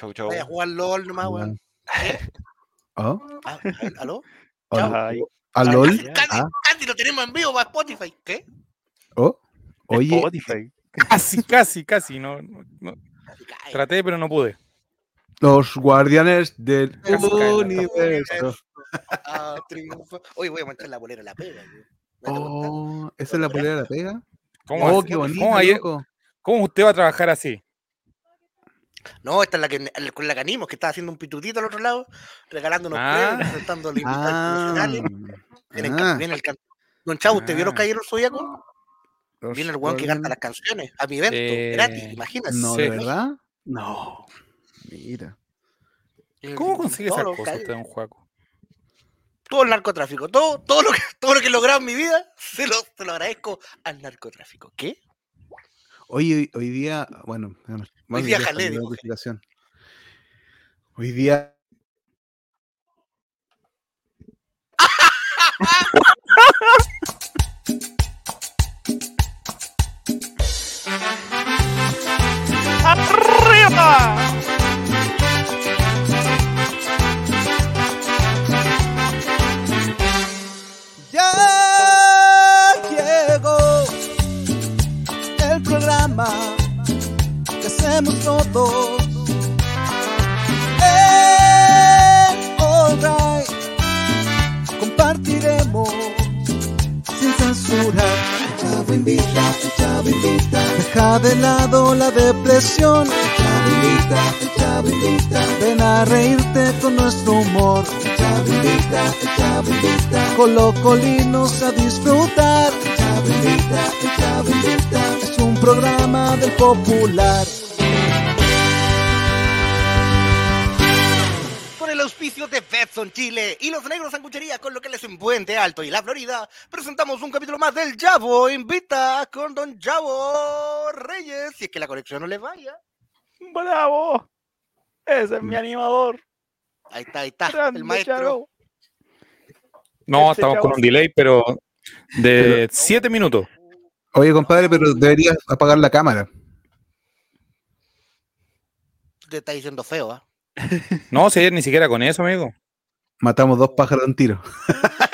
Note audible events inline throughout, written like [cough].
Chau, chau. Vaya a jugar LOL nomás, weón. ¿Oh? [laughs] Ah, ¿Aló? ¿Hola? Ay, ¿A LOL? Candy, Ah, Candy, lo tenemos en vivo para Spotify. ¿Qué? oh. Oye, Spotify. [laughs] Casi, casi, casi. No, no- Traté, pero no pude. los guardianes del universo. ah. Oye, voy a manchar la bolera la pega. Oh, ¿esa es la polera de la pega? ¿Cómo, Oh, así? qué bonito, ¿Cómo ayer- cómo usted va a trabajar así? No, esta es la que con la que animos, que estaba haciendo un pitutito al otro lado, regalando unos Ah. premios, presentando a los invitados Ah. Viene, el ah, can- viene el can- Don Chavo, ¿usted vio los Ah. caballeros zodíacos? los Viene el weón que canta las canciones a mi evento, Eh, gratis, imagínate. No, Sí. ¿de verdad? No. Mira. ¿Cómo consigue esas cosas usted, don Juaco? Todo el narcotráfico, todo, todo, lo que, [laughs] todo lo que he logrado en mi vida, se lo, se lo agradezco al narcotráfico. ¿Qué? Hoy, hoy, hoy día, bueno, bueno, vamos a día jalé. Hoy día. [laughs] Ya programa que hacemos todos. En All Right compartiremos sin censura. El Chavo. Deja de lado la depresión. El Chavo. Ven a reírte con nuestro humor. El Chavo invita, Chavo. Colocolinos a disfrutar. El Chavo. Programa del popular. Con el auspicio de Betson Chile y los negros sanguchería con locales en Puente Alto y la Florida, presentamos un capítulo más del Javo Invita con Don Javo Reyes. Si es que la conexión no le vaya. ¡Bravo! Ese es mi animador. Ahí está, ahí está, Grande, el maestro. Chavo. No, Ese estamos con chavo- un delay, pero de 7 minutos. Oye, compadre, pero deberías apagar la cámara. Te está diciendo feo, ¿ah? [laughs] No, si ayer ni siquiera con eso, amigo. Matamos dos pájaros de un tiro. [laughs]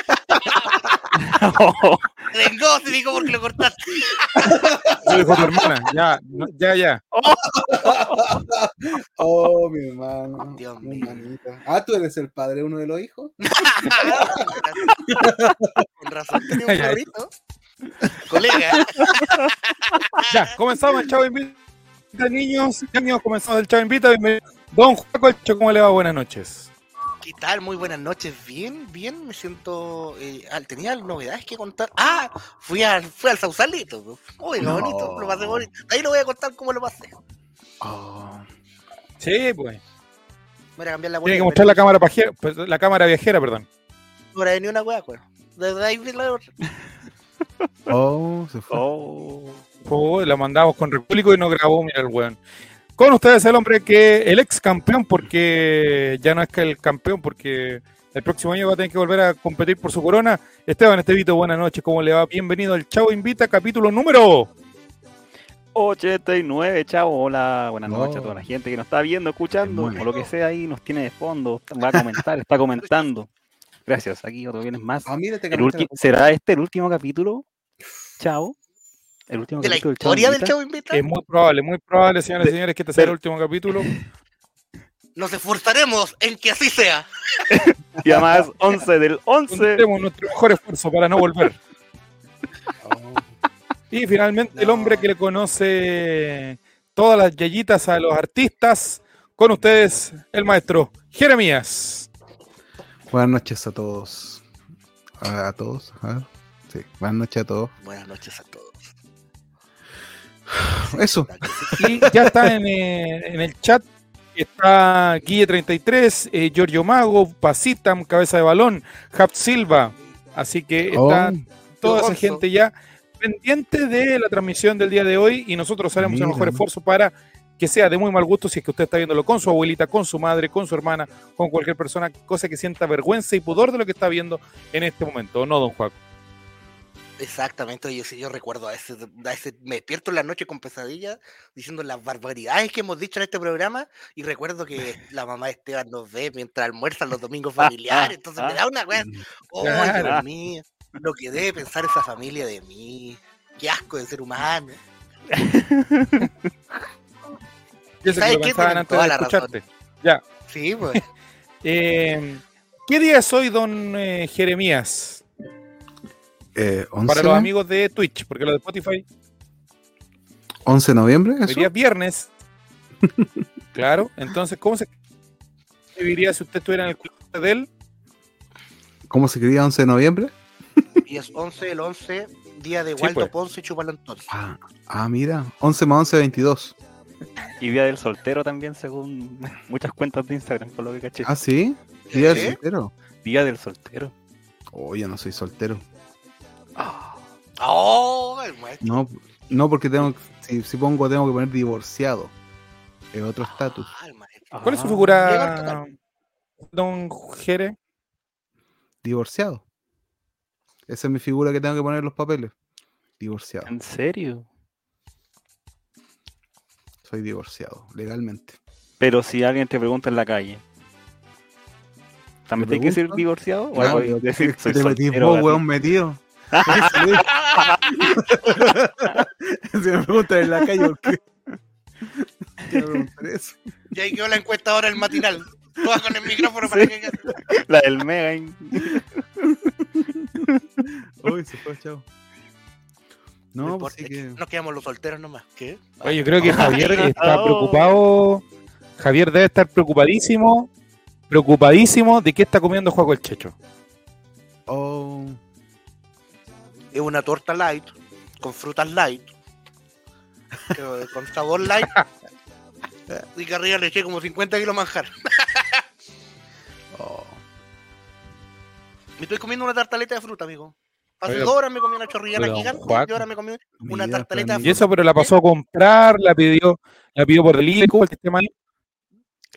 Vengo, te digo porque lo cortaste. Eso dijo tu hermana. Ya, ya, ya. [laughs] Oh, mi hermano. Dios mi mío. hermanita. Ah, tú eres el padre de uno de los hijos. Con razón tenía un perrito. [laughs] Colega. [laughs] Ya, comenzamos el Chavo Invita, niños. Niños, comenzamos el Chavo Invita. Bienvenido. Don Juaco, ¿cómo le va? Buenas noches. ¿Qué tal? Muy buenas noches. Bien, bien. Me siento. eh, al- tenía novedades que contar. Ah, fui, al fui al Sausalito. pues. Uy, lo No. bonito. Lo pasé bonito. Ahí lo voy a contar cómo lo pasé. Oh. Sí, pues. Voy a cambiar la Tiene que mostrar la cámara, pajera, pues, la cámara viajera, perdón. No era ni una hueá, pues. Desde ahí vi la otra. [laughs] Oh, se fue. Oh. Oh, la mandamos con Repúblico y no grabó, mira el weón. Con ustedes el hombre que, el ex campeón, porque ya no es que el campeón, porque el próximo año va a tener que volver a competir por su corona. Esteban Estevito, buenas noches, ¿cómo le va? Bienvenido al Chavo Invita, capítulo número. 89, chavo. Hola, buenas No. noches a toda la gente que nos está viendo, escuchando, o lo que sea ahí, nos tiene de fondo, va a comentar, está comentando. Gracias, aquí otro viernes más. Ah, mira, te El cambiaste ulti- ¿Será este el último capítulo? Chao. El último De la capítulo historia del? Chavo Invita. Es muy probable, muy probable, señoras y señores, que este sea el último capítulo. [laughs] Nos esforzaremos en que así sea. [laughs] Y además, 11 del 11. Pondremos nuestro mejor esfuerzo para no volver. Oh. [laughs] Y finalmente el hombre que le conoce todas las yayitas a los artistas, con ustedes el maestro Jeremías. Buenas noches a todos. A, a todos. A ver. Sí, buenas noches a todos. Buenas noches a todos. [sighs] Eso. Y ya está en, eh, en el chat. Está Guille33, eh, Giorgio Mago, Pasitam, Cabeza de Balón, Hap Silva. Así que está Oh, toda esa gente ya pendiente de la transmisión del día de hoy y nosotros haremos el Mira. mejor esfuerzo para que sea de muy mal gusto si es que usted está viéndolo con su abuelita, con su madre, con su hermana, con cualquier persona, cosa que sienta vergüenza y pudor de lo que está viendo en este momento. ¿O no, don Juan? Exactamente, si yo recuerdo a ese, a ese, me despierto en la noche con pesadillas diciendo las barbaridades que hemos dicho en este programa y recuerdo que la mamá de Esteban nos ve mientras almuerzan los domingos familiares, entonces me da una wea, [laughs] oh, Claro. Dios mío, lo que debe pensar esa familia de mí, qué asco de ser humano. [laughs] Yo sé que ¿Sabes lo antes toda de la razón. escucharte. Ya. Sí, pues. [laughs] Eh, ¿Qué día es hoy, don eh, Jeremías? Eh, 11, Para los amigos de Twitch, porque los de Spotify 11 de noviembre, hoy ¿eso? día es viernes. [laughs] claro, entonces, ¿cómo se escribiría si usted estuviera en el club de él? ¿Cómo se escribía 11 de noviembre? Y es 11, el 11, día de Sí, Waldo pues. Ponce y Chupalo entonces. Ah, ah, mira, 11 más 11, 22. [laughs] Y día del soltero también, según [laughs] muchas cuentas de Instagram, por lo que caché. Ah, sí, día del soltero. Día del soltero. Oh, yo no soy soltero. ¡Oh! El maestro. No, no porque tengo, si, si pongo tengo que poner divorciado. Es otro estatus. Ah, maestro. ¿Cuál es su Ah, figura, don Jere? Divorciado. Esa es mi figura que tengo que poner en los papeles. Divorciado. ¿En serio? Soy divorciado, legalmente. Pero si alguien te pregunta en la calle, ¿también ¿Me tienes que ser divorciado? ¿O algo de decir, [laughs] ¿Qué soy te metís vos, weón, metido? [laughs] [laughs] si me preguntan en la calle, ¿por qué? ¿Qué me preguntan eso? Y ahí quedó la encuesta ahora el matinal. Todas con el micrófono para Sí. que. La del Mega. Uy, se fue, chao. No, No pues sí que que... nos quedamos los solteros nomás. ¿Qué? Oye, yo creo que Javier está Oh. preocupado. Javier debe estar preocupadísimo. Preocupadísimo de qué está comiendo Juego el Checho. Oh, Es una torta light, con frutas light, [laughs] con sabor light. Y que arriba le eché como 50 kilos manjar. oh. Me estoy comiendo una tartaleta de fruta, amigo. Hace Oiga, dos horas me comí una chorrillana pero, gigante y ahora me comí una tartaleta Y eso, pero la pasó a comprar, la pidió, la pidió por delivery, ¿cómo el sistema ahí?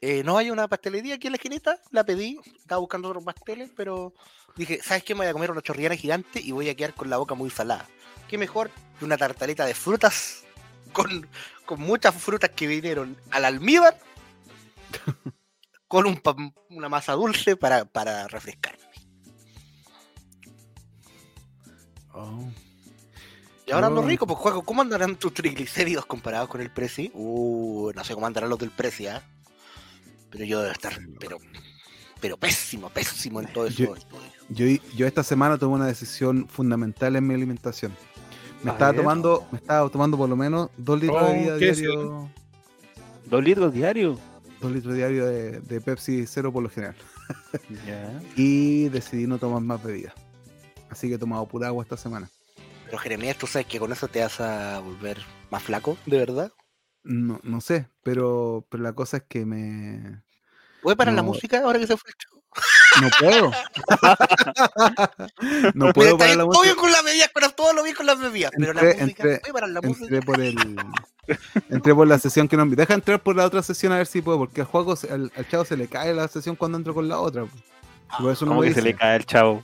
Eh, no hay una pastelería aquí en la esquinita, la pedí, estaba buscando otros pasteles, pero dije, ¿sabes qué? Me voy a comer una chorrillana gigante y voy a quedar con la boca muy salada. ¿Qué mejor que una tartaleta de frutas con, con muchas frutas que vinieron al almíbar [laughs] con un una masa dulce para, para refrescarme? Oh. Y ahora ando Oh. rico, pues juego, ¿cómo andarán tus triglicéridos comparados con el Prezi? Uh, no sé cómo andarán los del Prezi, ¿ah? Pero yo debo estar, pero, pero pésimo, pésimo en todo eso. Yo- Yo, yo esta semana tomé una decisión fundamental en mi alimentación. Me A estaba ver. tomando, me estaba tomando por lo menos dos litros Oh, de bebida ¿qué es diario, ¿Dos litros diarios? dos litros diario de, de Pepsi cero por lo general. [laughs] Y decidí no tomar más bebidas. Así que he tomado pura agua esta semana. Pero Jeremías, ¿tú sabes que con eso te vas a volver más flaco? ¿De verdad? No, no sé, pero, pero la cosa es que me... ¿Puede parar la música ahora que se fue el show? No puedo. [laughs] no puedo parar la todo música. bien con las bebidas, con todo lo bien con las bebidas. Pero la Entré- música, entré- ¿puede parar la música? Entré por el... Entré por la sesión que no... Deja entrar por la otra sesión a ver si puedo, porque al juego, al, al chavo se le cae la sesión cuando entro con la otra. Por eso no ¿Cómo me que se le cae el chavo?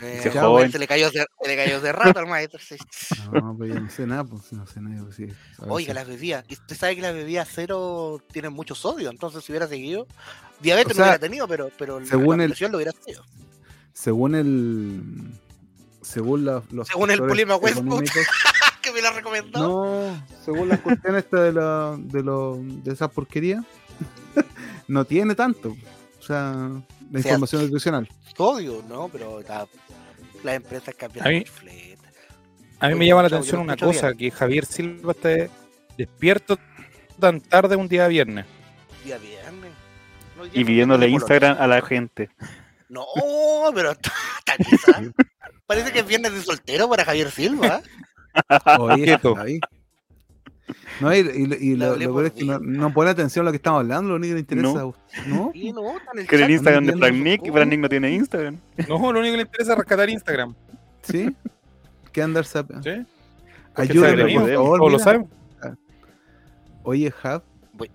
Eh, Se joven. le cayó, se, se le cayó de rato al maestro. sí. [laughs] No, pero yo no sé nada, pues no sé nada. Pues, sí. Oiga, las bebidas. Usted sabe que las bebidas cero tienen mucho sodio. Entonces, si hubiera seguido, diabetes O sea, no hubiera tenido, pero, pero la- según la el- presión lo hubiera sido. Según el... Según la- los Según el Pulima Westwood. [laughs] que me la recomendó. No, según las cuestiones esta de, la, de, lo, de esa porquería, [laughs] no tiene tanto. O sea, la sea, información nutricional. Sodio, ¿no? Pero la- las empresas cambian A mí- fleta. A mí me llama la atención una cosa, que Javier Silva esté despierto tan tarde un día viernes. Día viernes. No, Y pidiéndole Instagram a la gente. No, pero [laughs] está está quizá. Parece que es viernes de soltero para Javier Silva. Oye. Javi. No, y, y- y lo, lo peor es que no, no pone atención a lo que estamos hablando, lo único que le interesa. No. a usted- ¿No? En el chat, Instagram de Frank Nick y. Frank Nick no tiene Instagram. No, lo único que le interesa es rescatar Instagram. ¿Sí? ¿Qué andar sap- ¿sí? Ayúdame, sabe por favor. todos lo saben. Oye, Jav. Voy.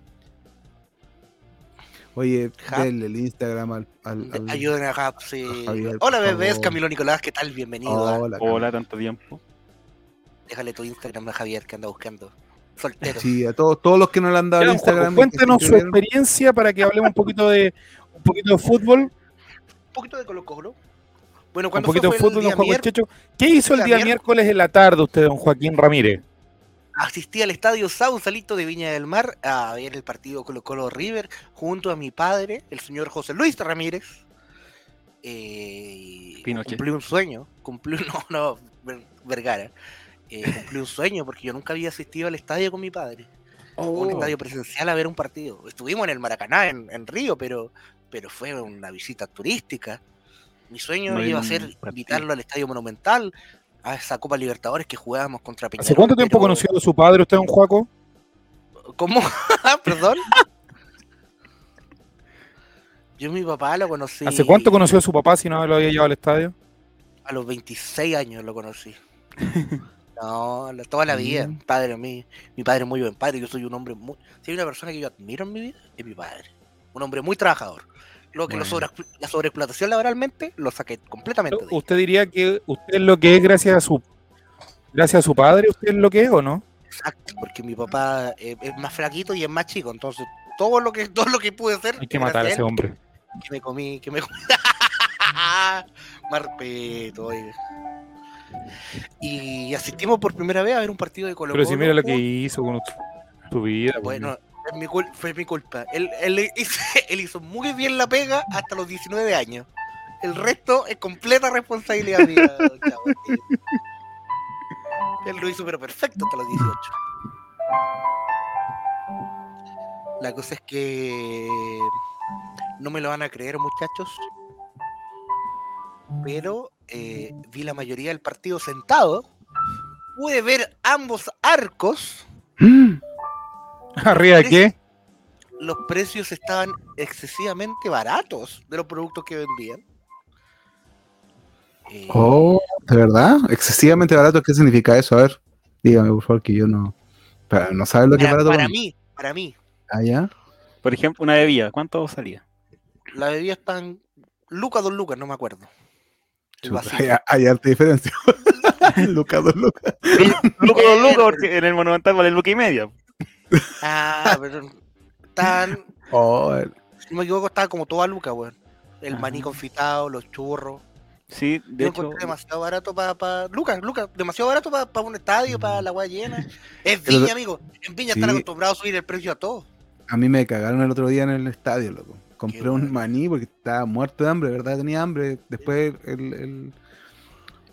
Oye, denle el Instagram al. al, al- Ayuden a Gap, sí. Javier, Hola bebés. Camilo Nicolás, ¿qué tal? Bienvenido. Hola, Hola, tanto tiempo. Déjale tu Instagram a Javier que anda buscando. Soltero. Sí, a todos, todos los que no le han dado Juaco, Instagram. cuéntenos su experiencia para que hablemos un poquito de un poquito de fútbol, Un poquito de Colo Colo. Bueno, un poquito de fue, fue fútbol, don mier- Checho. ¿Qué hizo el día miércoles en la tarde usted, don Joaquín Ramírez? asistí al estadio Sausalito de Viña del Mar a ver el partido Colo Colo River junto a mi padre, el señor José Luis Ramírez. Eh, cumplí un sueño, cumplí [laughs] no, no, Ver- Vergara. Eh, cumplí un sueño porque yo nunca había asistido al estadio con mi padre. Un estadio presencial a ver un partido. Estuvimos en el Maracaná, en, en Río, pero, pero fue una visita turística. Mi sueño No iba a ser invitarlo al Estadio Monumental, a esa Copa Libertadores que jugábamos contra Peñarol. ¿Hace cuánto tiempo pero- conoció a su padre usted, don Juaco? ¿Cómo? [laughs] Perdón. Yo mi papá lo conocí. ¿Hace cuánto conoció a su papá si no lo había llevado al estadio? A los 26 años lo conocí. [laughs] No, toda la vida. Mm. Padre, mi, mi padre es muy buen padre. Yo soy un hombre muy. Si hay una persona que yo admiro en mi vida, es mi padre. Un hombre muy trabajador. Lo que lo Bueno. sobre- la sobreexplotación laboralmente lo saqué completamente de. ¿Usted diría que usted es lo que es gracias a su gracias a su padre? ¿Usted es lo que es o no? Exacto, porque mi papá eh, es más flaquito y es más chico. Entonces, todo lo que, [laughs] todo lo que pude hacer. Hay que matar a él, ese hombre. que me comí, que me Marpeto, [laughs] oiga. Y asistimos por primera vez a ver un partido de Colo Pero si mira lo que hizo con su vida. pues, Bueno, es mi cul- fue mi culpa. Él, él hizo, [laughs] él hizo muy bien la pega hasta los 19 años. El resto es completa responsabilidad mía, [laughs] Chavo. Él lo hizo pero perfecto hasta los 18. La cosa es que no me lo van a creer muchachos, pero eh, vi la mayoría del partido sentado. Pude ver ambos arcos. [laughs] ¿Arriba de qué? Los precios estaban excesivamente baratos de los productos que vendían. Eh, Oh, ¿de verdad? Excesivamente barato, ¿qué significa eso? A ver, dígame, por favor, que yo no. Para, no sabes lo que es para, barato para para mí. mí, para mí, Ah, ya. Por ejemplo, una bebida, ¿cuánto salía? la bebida están lucas, dos lucas, no me acuerdo. Chuta, hay, hay harta diferencia. Lucas, [laughs] dos lucas. Luca dos [laughs] lucas, porque en el Monumental vale luca y media. Ah, pero están, [laughs] Oh, el- si no me equivoco, estaba como toda luca, weón. El maní Ajá. confitado, los churros. Sí, de Yo hecho, encontré demasiado barato para. Lucas, Lucas, demasiado barato para un estadio, para la weá llena. Es Pero- Viña, amigo. En Viña están acostumbrados a subir el precio a todo. a mí me cagaron el otro día en el estadio, loco. Compré un maní porque estaba muerto de hambre, ¿verdad? Tenía hambre. Después el, el,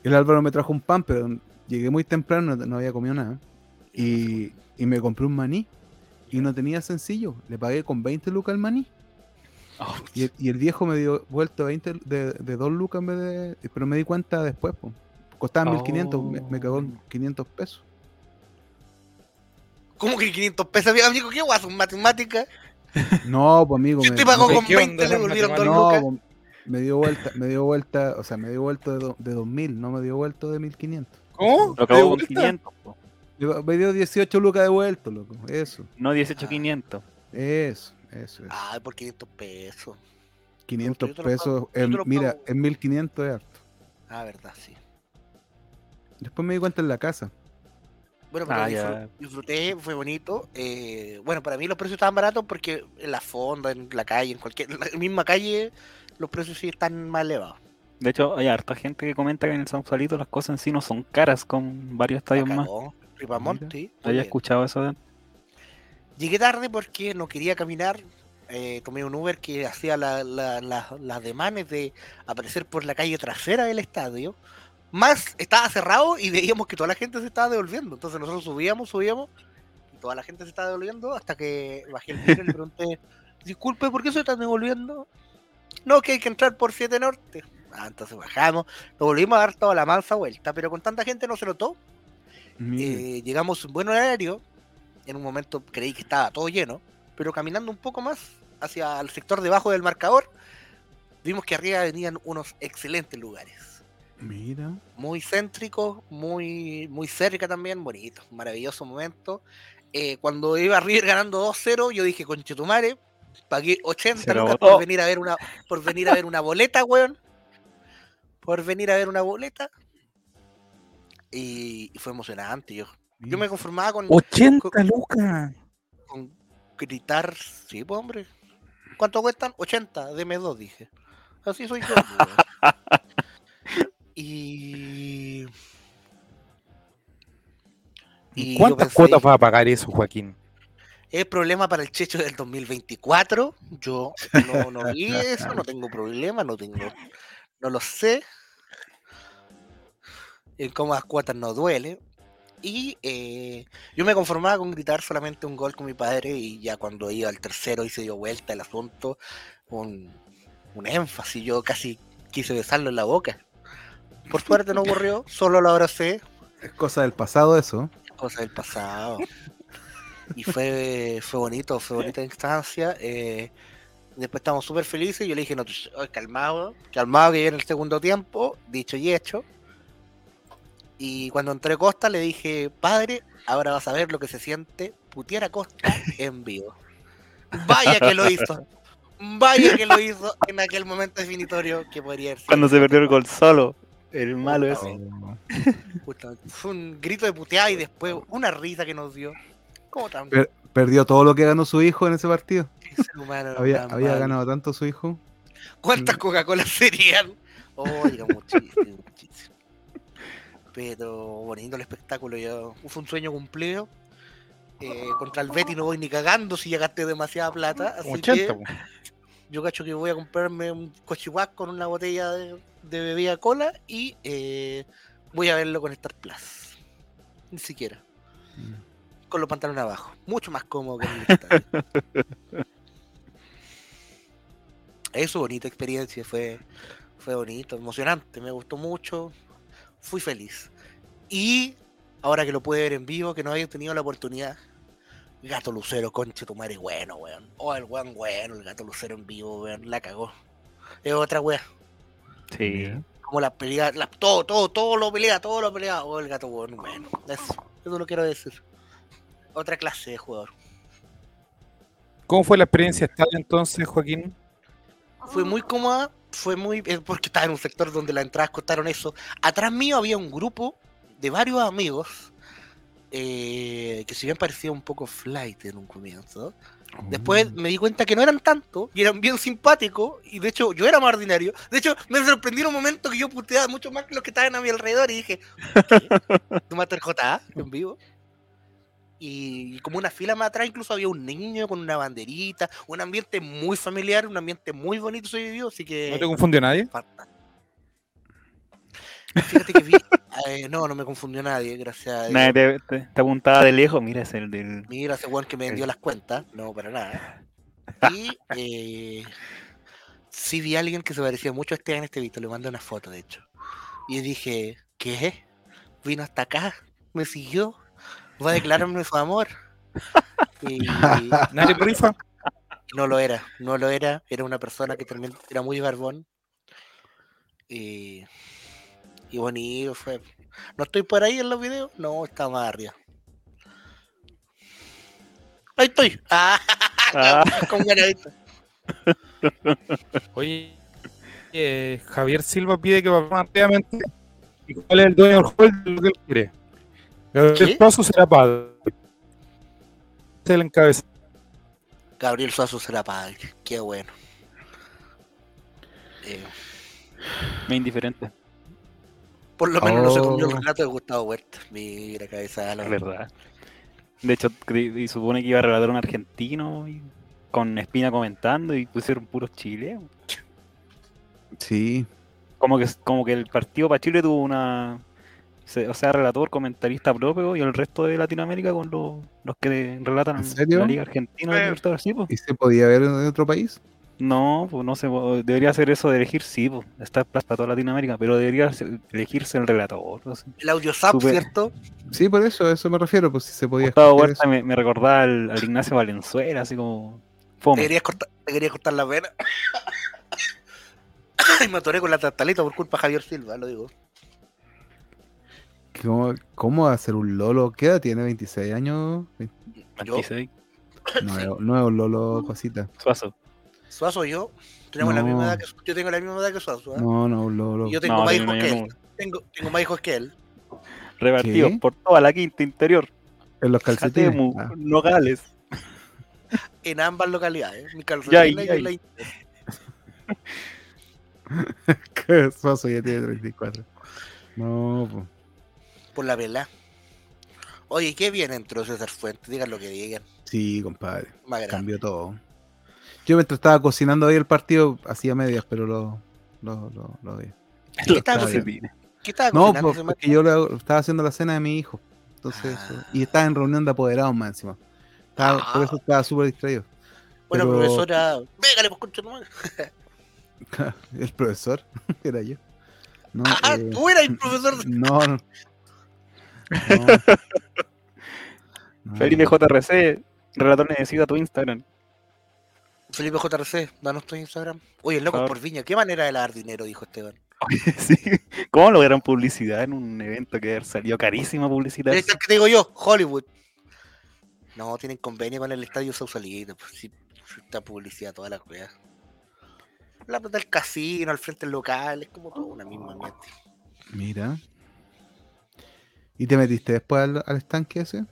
el Álvaro me trajo un pan, pero llegué muy temprano, no, no había comido nada. Y, y me compré un maní. Y no tenía sencillo. Le pagué con 20 lucas el maní. oh, Y el, y el viejo me dio vuelto 20 de, de 2 lucas en vez de. Pero me di cuenta después. Costaba 1500, me, me cagó en 500 pesos. ¿Cómo que 500 pesos? Amigo, ¿qué guaso? ¿Matemática? [laughs] No, pues amigo. Si me- te pagó me- con ¿Qué 20, onda le volvieron 2 matemáticas? No, lucas. po, me dio vuelta, me dio vuelta, o sea, me dio vuelto de, do- de 2000, no me dio vuelto de 1500. ¿Cómo? lo ¿De acabó con vuelta? 500, po. Digo, Me dio 18 lucas de vuelto, loco. Eso, no 18,500. eso, eso. eso. Ay, por 500 pesos. 500 yo te lo pesos, pago, yo en- mira, en 1500 es harto. Ah, verdad, sí. Después me di cuenta en la casa. Bueno, pero Ah, disfruté, fue bonito. Eh, bueno, para mí los precios estaban baratos porque en la fonda, en la calle, en cualquier en la misma calle, los precios sí están más elevados. De hecho, hay harta gente que comenta que en el Sausalito las cosas en sí no son caras con varios estadios más. ¿Había escuchado eso? de- Llegué tarde porque no quería caminar. eh, tomé un Uber que hacía la- la- la- las demanes de aparecer por la calle trasera del estadio. Más estaba cerrado y veíamos que toda la gente se estaba devolviendo. Entonces nosotros subíamos, subíamos y toda la gente se estaba devolviendo hasta que bajé el vidrio y le pregunté, [laughs] disculpe, ¿por qué se están devolviendo? No, que hay que entrar por 7 Norte. Ah, entonces bajamos, nos volvimos a dar toda la mansa vuelta, pero con tanta gente no se notó. Eh, llegamos en buen horario. En un momento creí que estaba todo lleno, pero caminando un poco más hacia el sector debajo del marcador, vimos que arriba venían unos excelentes lugares. Mira. Muy céntricos, muy, muy cerca también, bonito, maravilloso momento. Eh, cuando iba River ganando 2-0, yo dije, conchetumare, Pagué 80 Se lo lucas por venir a ver una por venir a ver una boleta, weón. Por venir a ver una boleta. Y, y fue emocionante. Yo, yo me conformaba con, 80 lucas. con gritar. Sí, pues, hombre. ¿Cuánto cuestan? 80. Deme dos, dije. Así soy yo. [laughs] y. y ¿Cuántas pensé, cuotas va a pagar eso, Joaquín? ¿Es problema para el Checho del 2024? Yo no, no vi eso, no tengo problema, no tengo, no lo sé. En cómodas cuotas no duele. Y eh, yo me conformaba con gritar solamente un gol con mi padre y ya cuando iba al tercero y se dio vuelta el asunto, un, un énfasis, yo casi quise besarlo en la boca. Por suerte no ocurrió, solo lo abracé, Es cosa del pasado eso. cosa del pasado. Y fue, fue bonito, fue bonita instancia. eh, después estábamos súper felices. Yo le dije, no, calmado, calmado que viene el segundo tiempo, dicho y hecho. Y cuando entré a Costa le dije, padre, ahora vas a ver lo que se siente putear a Costa en vivo. Vaya que lo hizo. Vaya que lo hizo en aquel momento definitorio que podría sido. Cuando se perdió el gol solo. El malo ese. Oh. Justamente. [laughs] Fue un grito de puteada y después una risa que nos dio. ¿Cómo tan Per- perdió todo lo que ganó su hijo en ese partido. humano Había, había ganado tanto su hijo. ¿Cuántas Coca-Cola serían? [laughs] Oiga, muchísimo, muchísimo. Pero bonito el espectáculo. Yo, fue un sueño cumplido. Eh, contra el Betty no voy ni cagando si ya gasté demasiada plata. Así 80, que. Yo cacho que voy a comprarme un cochihuac con una botella de, de bebida cola y eh, voy a verlo con Star Plus. Ni siquiera. Con los pantalones abajo. Mucho más cómodo que en el estadio. [laughs] Eso, bonita experiencia. Fue, fue bonito, emocionante. Me gustó mucho. Fui feliz. Y ahora que lo pude ver en vivo, que no había tenido la oportunidad. Gato Lucero, conche tu madre, bueno, weón. Oh, el weón bueno, el gato Lucero en vivo, weón. La cagó. Es otra wea. Sí. Como la pelea, la- todo, todo, todo lo pelea, todo lo pelea. Oh, el gato weón, bueno. Eso, eso lo quiero decir. Otra clase de jugador. ¿Cómo fue la experiencia estadio entonces, Joaquín? Fue muy cómoda, fue muy. eh, porque estaba en un sector donde las entradas costaron eso. Atrás mío había un grupo de varios amigos. Eh, que si bien parecía un poco flight en un comienzo, después me di cuenta que no eran tanto y eran bien simpáticos. Y de hecho, yo era más ordinario. De hecho, me sorprendió en un momento que yo puteaba mucho más que los que estaban a mi alrededor. Y dije, ¿qué? [laughs] ¿Tomaste el JA en vivo? Y como una fila más atrás, incluso había un niño con una banderita, un ambiente muy familiar, un ambiente muy bonito se vivió, así que... ¿No te confundió nadie? fantástico. Fíjate que vi... eh, no, no me confundió nadie, gracias a Dios. Nadie te, te- te apuntaba de lejos. Mira, es el del. Mira ese weón que me vendió las cuentas, no, para nada. [laughs] Y eh, sí vi a alguien que se parecía mucho a este en este visto, le mandé una foto de hecho. Y dije, ¿qué? Vino hasta acá, me siguió, va a declararme su amor. [laughs] Y [laughs] ¿Nadie rifa? no lo era, no lo era, era una persona que también era muy barbón. Y, y bonito fue. ¿No estoy por ahí en los videos? No, estaba más arriba. Ahí estoy. Ah, [laughs] Ah, con. [laughs] Oye, eh, Javier Silva pide que vamos rápidamente. ¿Y cuál es el dueño del juego de lo que él quiere? El ¿Qué? paso será padre. Es el encabezado. Gabriel Suazo será padre. Qué bueno. Eh, me indiferente. Por lo menos no se comió el Oh. relato de Gustavo Huerta. Mira, cabeza de Es ala. verdad. De hecho, y supone que iba a relatar un argentino y- con Espina comentando y pusieron puros chilenos. Sí. Como que, como que el partido para Chile tuvo una. O sea, relator, comentarista propio y el resto de Latinoamérica con los, los que relatan ¿En serio? la Liga Argentina. Eh. po. ¿Y se podía ver en otro país? No, pues no se debería hacer eso de elegir, sí, pues, está para toda Latinoamérica, pero debería elegirse el relator. no sé. El audio zap. ¿cierto? Sí, por eso, a eso me refiero, pues si se podía Gustavo escoger Huerta me, me recordaba al, al Ignacio Valenzuela, así como Te fome. querías cortar, te querías cortar la vena. [coughs] y me atoré con la tartaleta por culpa de Javier Silva, lo digo. ¿Cómo, ¿Cómo hacer un Lolo? ¿Qué edad tiene? ¿26 años? Yo, 26. Nuevo, nuevo Lolo, cosita. Suazo. Suazo y yo tenemos la misma edad que yo tengo la misma edad que Suazo. ¿eh? No, no, Lolo. Y yo tengo No, más hijos que él. Tengo, tengo más hijos que él. Repartidos por toda la quinta interior. En los calcetines. Jatemu, Ah, Nogales. En ambas localidades. Mi Ya, calzotina y ya, en la- [laughs] que Suazo ya tiene 34. No, pues. por la vela. Oye, qué bien entró César Fuentes. Digan lo que digan. Sí, compadre. Cambió todo. Yo mientras estaba cocinando ahí el partido, hacía medias, pero lo, lo, lo, lo vi. ¿Qué estaba, cocinando? ¿Qué estaba No, pues, porque yo hago- estaba haciendo la cena de mi hijo. Entonces, Ah. y estaba en reunión de apoderados más encima. Estaba- Por eso estaba súper distraido. Bueno, pero- profesora. Végale, concha tu madre. [laughs] El profesor, [laughs] era yo. No, Ah, eh, tú eras el profesor. de- no, no. [laughs] No. No. Felipe JRC, relator necesita tu Instagram. Felipe JRC, danos tu Instagram. Oye, el loco Por por viña. ¿Qué manera de lavar dinero? Dijo Esteban. [laughs] sí. ¿Cómo lograron publicidad en un evento que salió carísima publicidad? Está que te digo yo, Hollywood. No, tienen convenio con el estadio Sausalito. Pues sí, esta publicidad, todas las weas. La plata del casino, al frente del local, es como toda una misma mente. Mira. ¿Y te metiste después al, al estanque ese?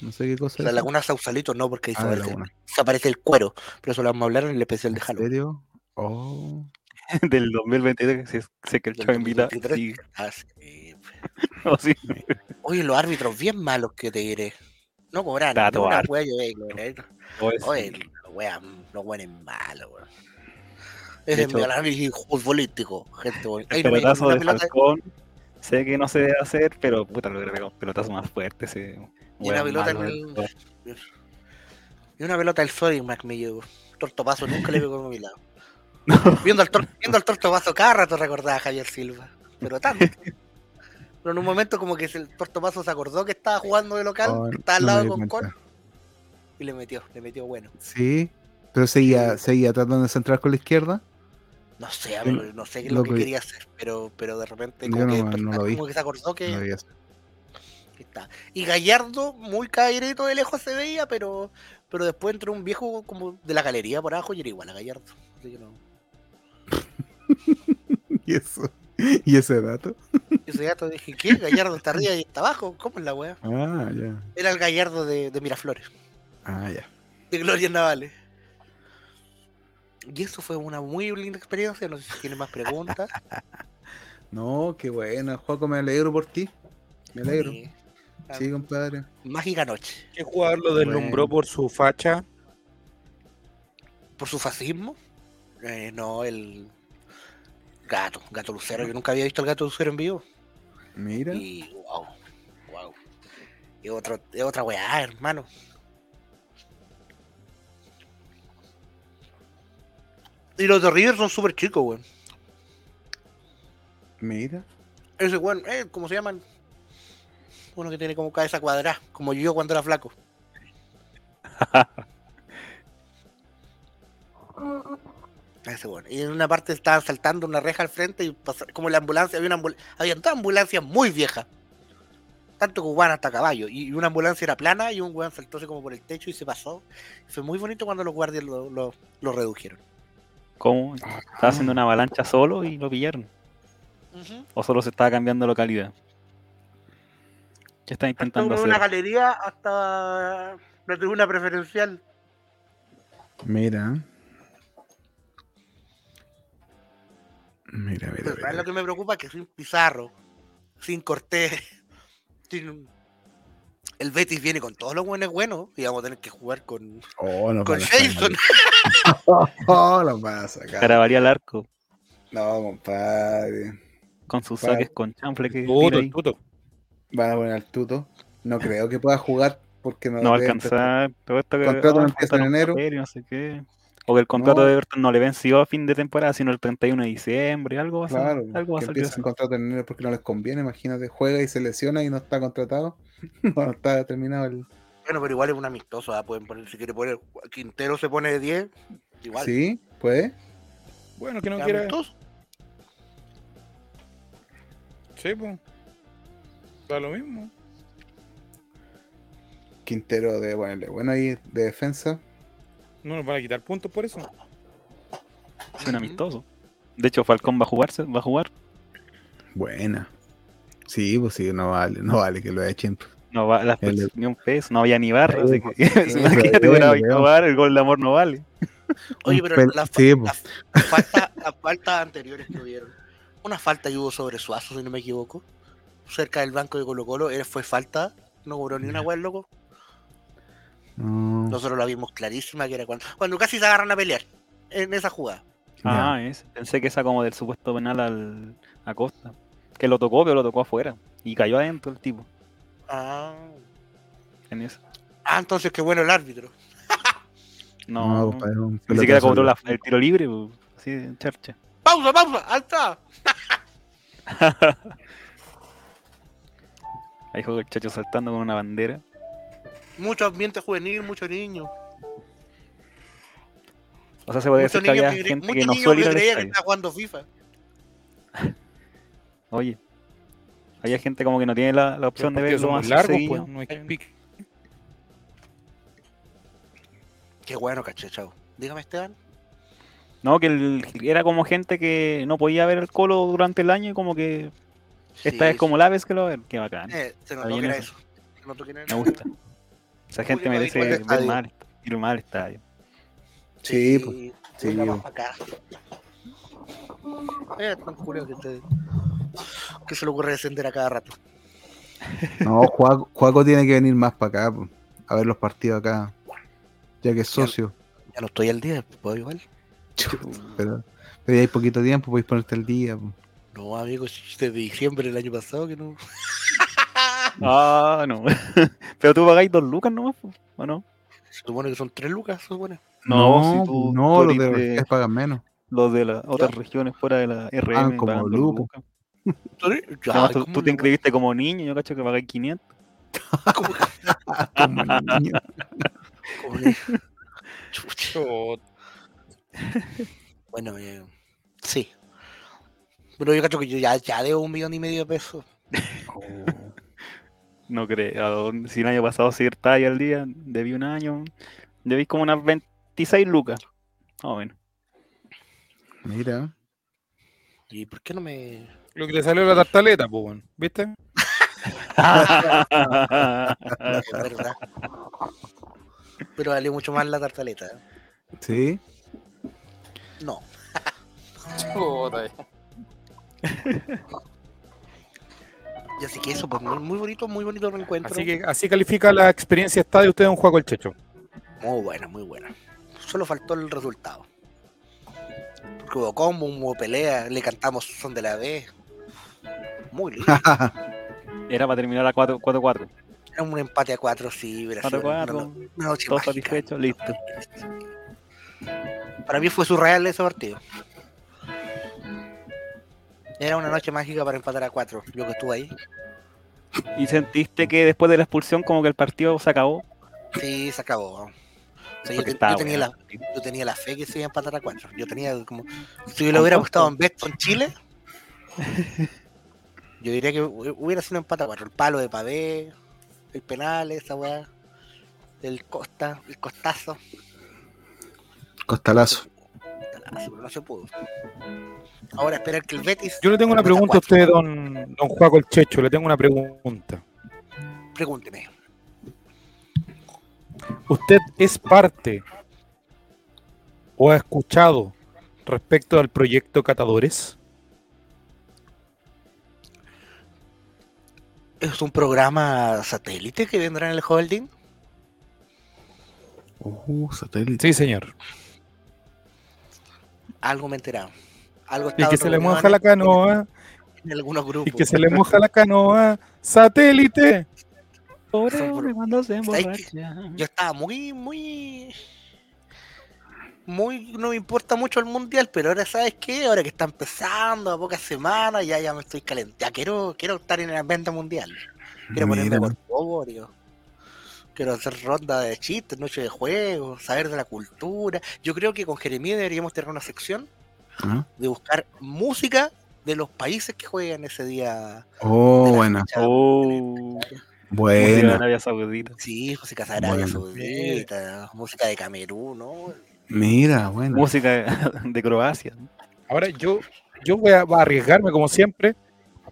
No sé qué cosa. La es. laguna Sausalito no, porque ahí se Ah, aparece, se aparece el cuero. Pero eso lo vamos a hablar en el especial de ¿En Halloween. serio? Oh. [laughs] Del 2023, si es- sé que el del chavo invita. 2023. Sí, Ah, sí. no, [laughs] sí. Oye, los árbitros bien malos que te diré. No cobran. Todo una wea, yo ¿eh? Pues, Oye, los weas, los weones malos, weón. Ese es mi hecho- análisis futbolístico, gente. el no pelotazo de pelota- Falcón, sé que no se debe hacer, pero puta, lo que un pelotazo más fuerte. Ese, Y una pelota en el-. Y una pelota del Sodimac me llevo. Tortopazo nunca le pegó a mi lado. [laughs] Viendo al, tor- viendo al tortopazo cada rato recordaba a Javier Silva. Pero tanto. [laughs] Pero en un momento como que el tortopazo se acordó que estaba jugando de local, Oh, que estaba al lado Concon, cuenta. y le metió, le metió bueno. Sí. Pero seguía, seguía tratando de centrar con la izquierda. No sé, no sé lo que que- quería hacer, pero, pero de repente como, no- que, no como que se acordó que, No está. Y Gallardo, muy caerito de lejos se veía, pero, pero después entró un viejo como de la galería por abajo y era igual a Gallardo. Así que no. [laughs] ¿Y eso? ¿Y ese dato? Ese gato dije, ¿qué? Gallardo está arriba y está abajo. ¿Cómo es la weá? Ah, ya. Era el Gallardo de, de Miraflores, Ah, ya. de Gloria Navales. Y eso fue una muy linda experiencia. No sé si tiene más preguntas. [laughs] No, qué bueno, Juaco, me alegro por ti. Me alegro. Sí. Sí, compadre. Mágica noche. ¿Qué jugador lo deslumbró Bueno. por su facha? ¿Por su fascismo? Eh, no, el gato, gato lucero. Yo nunca había visto al gato lucero en vivo. Mira. Y wow, wow. Es, otro, es otra weá, hermano. Y los de River son súper chicos, weón. Mira. Ese weón, eh, ¿cómo se llaman? Uno que tiene como cabeza cuadrada, como yo cuando era flaco. [laughs] Ese weón. Y en una parte estaban saltando una reja al frente y pasa- como la ambulancia, había una ambul habían dos ambulancias muy viejas. Tanto cubanas hasta caballo. Y una ambulancia era plana y un weón saltó así como por el techo y se pasó. Fue muy bonito cuando los guardias lo, lo- lo redujeron. ¿Cómo? Estaba haciendo una avalancha solo y lo pillaron. O solo se estaba cambiando localidad. ¿Qué está intentando una hacer? galería hasta la tribuna preferencial. Mira. Mira, mira, Pero ¿sabes lo mira. que me preocupa? Que sin Pizarro, sin Cortés, [laughs] sin... El Betis viene con todos los buenos buenos y vamos a tener que jugar con, Oh, nos con. Jason. [laughs] Oh, nos van a sacar. Carabaría al arco No, compadre. con sus saques con chanfle que Tuto, ahí. tuto. Van a poner al tuto. No creo que pueda jugar porque no, No va a alcanzar. Todo esto que Contrato no empieza en enero. papel no sé qué. O que el contrato No. de Everton no le venció a fin de temporada, sino el 31 de diciembre. Algo va a, ser- Claro, algo va a que salir empieza así. el contrato en enero porque no les conviene. Imagínate, juega y se lesiona y no está contratado. [laughs] no está terminado el. Bueno, pero igual es un amistoso, ah, pueden poner, si quiere poner, Quintero se pone de 10, igual. Sí, puede. Bueno, que no quiera. amistoso. Sí, pues. Da lo mismo. Quintero de bueno, bueno ahí de defensa. No nos van a quitar puntos por eso. Suena amistoso. De hecho, Falcón va a jugarse, va a jugar. Buena. Sí, pues sí, no vale, no vale que lo echen. No va las El- ni un peso, no había ni barra, así que imagínate [laughs] jugar, el gol de amor no vale. Oye, pero pel- las sí, la, falta, [laughs] las faltas anteriores que hubieron. Una falta que hubo sobre Suazo, si no me equivoco. Cerca del banco de Colo Colo. Fue falta. No cobró ni una el loco. No, Nosotros la vimos clarísima que era cuando, cuando casi se agarran a pelear. En esa jugada. Ah, es. Pensé que esa como del supuesto penal al a Costa. Que lo tocó, pero lo tocó afuera. Y cayó adentro el tipo. Ah. En eso. Ah, entonces qué bueno el árbitro. [laughs] No, No, compadre, un ni siquiera cobró la- el tiro libre, pues, así de charcha. ¡Pausa, pausa! ¡Alta! Ahí [laughs] juega el chacho saltando con una bandera. Mucho ambiente juvenil, muchos niños. O sea, se puede Muchos decir que niños había que, gente que no suele ir al que estadio. estaba jugando FIFA. [laughs] Oye. Había gente como que no tiene la, la opción de verlo son más seguido. pues, no hay pique. Qué bueno, caché, chao. Dígame, Esteban. No, que el- era como gente que no podía ver el colo durante el año y como que esta Sí, es como la vez que lo ven. Qué bacán. Eh, se notó que era eso. eso. Se notó que era Me gusta. Esa gente merece ver estadio. mal, ir mal al estadio. Sí, pues. sí, venga más pues. acá. Eh, tan curioso que, te- que se le ocurre descender a cada rato. [laughs] No, Juaco, Juaco tiene que venir más para acá, po, a ver los partidos acá, ya que es socio. Ya no estoy al día, ¿puedo igual? Pero, pero ya hay poquito tiempo, podéis ponerte al día. po. No, amigo, desde diciembre del año pasado que no. [laughs] Ah, no. [laughs] Pero tú pagáis dos lucas nomás, ¿o no? Se supone que son tres lucas, se supone. No, si tú- no, tú los de pagan menos. Los de las otras regiones fuera de la RM como pagan dos lucas. Ya, Además, tú, ¿cómo tú te no? inscribiste como niño, yo cacho que pagáis 500. [laughs] Como niño. ¿Cómo le- Chucha. Chot. Bueno, eh, sí. Pero yo cacho que yo ya, ya debo un millón y medio de pesos. No creo. Si el año pasado sí estaba ahí al día, debí un año. Debí como unas 26 lucas. Más o menos. Mira. ¿Y por qué no me.? Lo que te salió la tartaleta, pues. ¿viste? [laughs] Pero vale mucho más la tartaleta. ¿eh? Sí. No. Y así que eso, pues muy, muy bonito, muy bonito reencuentro. Así que así califica la experiencia estadio usted en un juego el Checho. Muy buena, muy buena. Solo faltó el resultado. Porque hubo combo, hubo pelea, le cantamos Son de la B. Muy lindo. [laughs] Era para terminar a 4 4-4. Era un empate a cuatro, sí, hubiera sido 4-4. una, una noche Todos mágica. satisfechos, listo. Para mí fue surreal ese partido. Era una noche mágica para empatar a cuatro. Yo que estuve ahí. ¿Y sentiste que después de la expulsión como que el partido se acabó? Sí, se acabó. O sea, yo, tenía la, yo tenía la fe que se iba a empatar a cuatro. Yo tenía como. Si yo lo hubiera apostado en Bet con Chile, yo diría que hu- hubiera sido un empate a cuatro. El palo de Pavé, el penal, esa weá, el costa, el costazo. Costalazo. Pero no se pudo. Ahora esperar que el Betis. Yo le tengo una pregunta a usted, don, don Juaco el Checho. Le tengo una pregunta. Pregúnteme. ¿Usted es parte o ha escuchado respecto al proyecto Catadores? ¿Es un programa satélite que vendrá en el holding? Uh, satélite. Sí, señor. Algo me he enterado. Algo Y que se le moja la canoa, En algunos grupos. y que se le moja la canoa. Satélite. Pobre hombre cuando se ¿Sabes emborracha. yo estaba muy, muy, muy, no me importa mucho el mundial, pero ahora sabes qué, ahora que está empezando a pocas semanas, ya, ya me estoy calentando, ya quiero, quiero estar en el ambiente mundial, quiero ponerme Mira, por quiero hacer ronda de chistes, noche de juegos, saber de la cultura, yo creo que con Jeremías deberíamos tener una sección ¿Ah? de buscar música de los países que juegan ese día. Oh, buena. fecha. Oh, de Buena. Arabia Saudita. Sí, música de Arabia Bueno. Saudita, música de Camerún, ¿no? Mira, bueno. Música de Croacia. Ahora yo, yo voy a, voy a arriesgarme como siempre,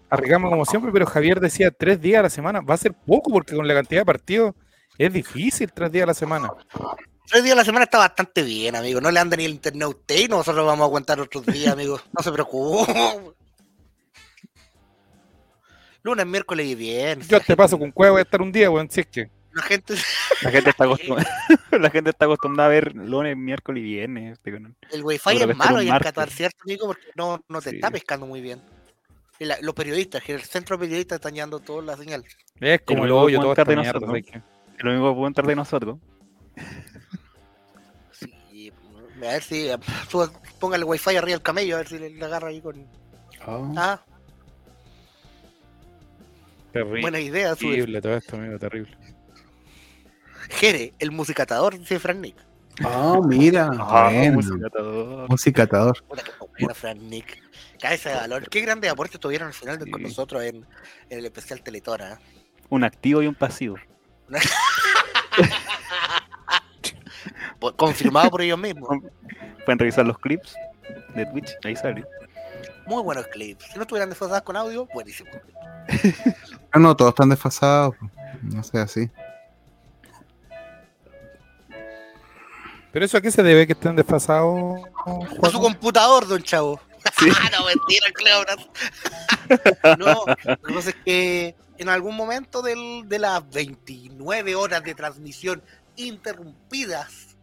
arriesgarme como siempre, pero Javier decía tres días a la semana. Va a ser poco porque con la cantidad de partidos es difícil tres días a la semana. Tres días a la semana está bastante bien, amigo. No le anda ni el internet a usted y nosotros vamos a aguantar otros días, amigo. No se preocupe. Lunes, miércoles y viernes. Yo La te gente- paso con cueva, voy a estar un día, weón, si es que. La gente, La gente está acostumbrada, [laughs] la gente está acostumbrada a ver lunes, miércoles y viernes. este, con- el wifi Seguro es malo ahí en. Qatar, ¿cierto, amigo? Porque no, no te Sí. está pescando muy bien. Y la- los periodistas, que el centro de periodistas están llevando toda la señal. Es como el hoyo, pueden todo de mierda, nosotros, lo único que puedo entrar de nosotros. [laughs] Sí, a ver si suba- ponga el wifi arriba del camello, a ver si le, le agarra ahí con. Oh. Ah, Terrible. buena idea, sube. Terrible todo esto, amigo, terrible. Jere, el musicatador, dice Frank Nick. Oh, mira. Ah, bueno. musicatador. Musicatador. Frank Nick. Cabeza de valor. Qué grandes aportes tuvieron al final de- con nosotros en, en el especial Teletora. ¿eh? Un activo y un pasivo. [laughs] Po- Confirmado por ellos mismos. [laughs] Pueden revisar los clips de Twitch, ahí sale. Muy buenos clips. Si no estuvieran desfasados con audio, buenísimo. Ah, no, todos están desfasados. No sé así. ¿Pero eso a qué se debe que estén desfasados? Con su computador, don Chavo. Sí. [laughs] no, mentira, Cleo. No, [laughs] no, lo que pasa es que en algún momento del- de las 29 horas de transmisión interrumpidas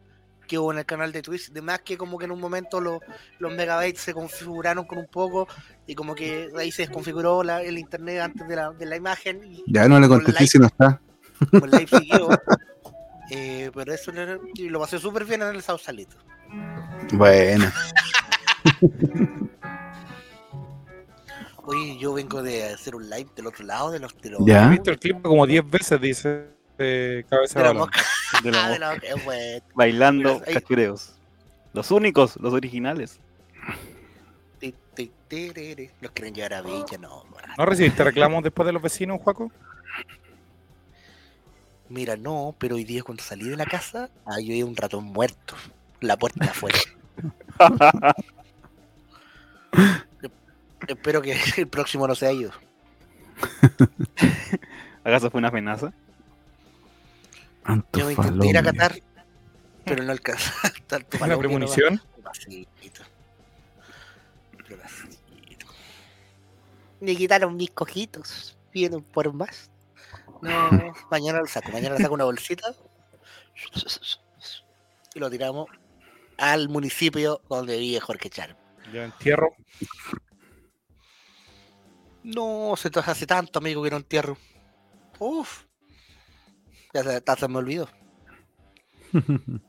que hubo en el canal de Twitch, de más que como que en un momento lo- los megabytes se configuraron con un poco y como que ahí se desconfiguró la- el internet antes de la, de la imagen y Ya no le Con contesté like. si no está. el live siguió. [laughs] Eh, pero eso y lo pasé súper bien en el Sausalito. Bueno. [laughs] Oye, yo vengo de hacer un live del otro lado de los de los- Ya. He visto el clip como 10 veces, dice eh, Cabeza de la Balón. mosca. [laughs] De la [laughs] Ah, de mosca. la- bueno. Bailando Ahí- cachureos. Los únicos, los originales. Los quieren llevar a Villa, no. ¿No recibiste reclamos después de los vecinos, Juaco? Mira, no, pero hoy día cuando salí de la casa, ah, yo vi un ratón muerto. La puerta afuera. [laughs] Espero que [laughs] el próximo no sea yo. [laughs] ¿Acaso fue una amenaza? Yo me intenté ir a. Qatar, pero no ¿Es [laughs] una premonición? Me quitaron mis cojitos. Vienen por más. No, mañana lo saco. Mañana le saco una bolsita. Y lo tiramos al municipio donde vive Jorge Char. Yo entierro. No, se te hace tanto, amigo, que no entierro. Uf. Ya se, me olvidó. [laughs]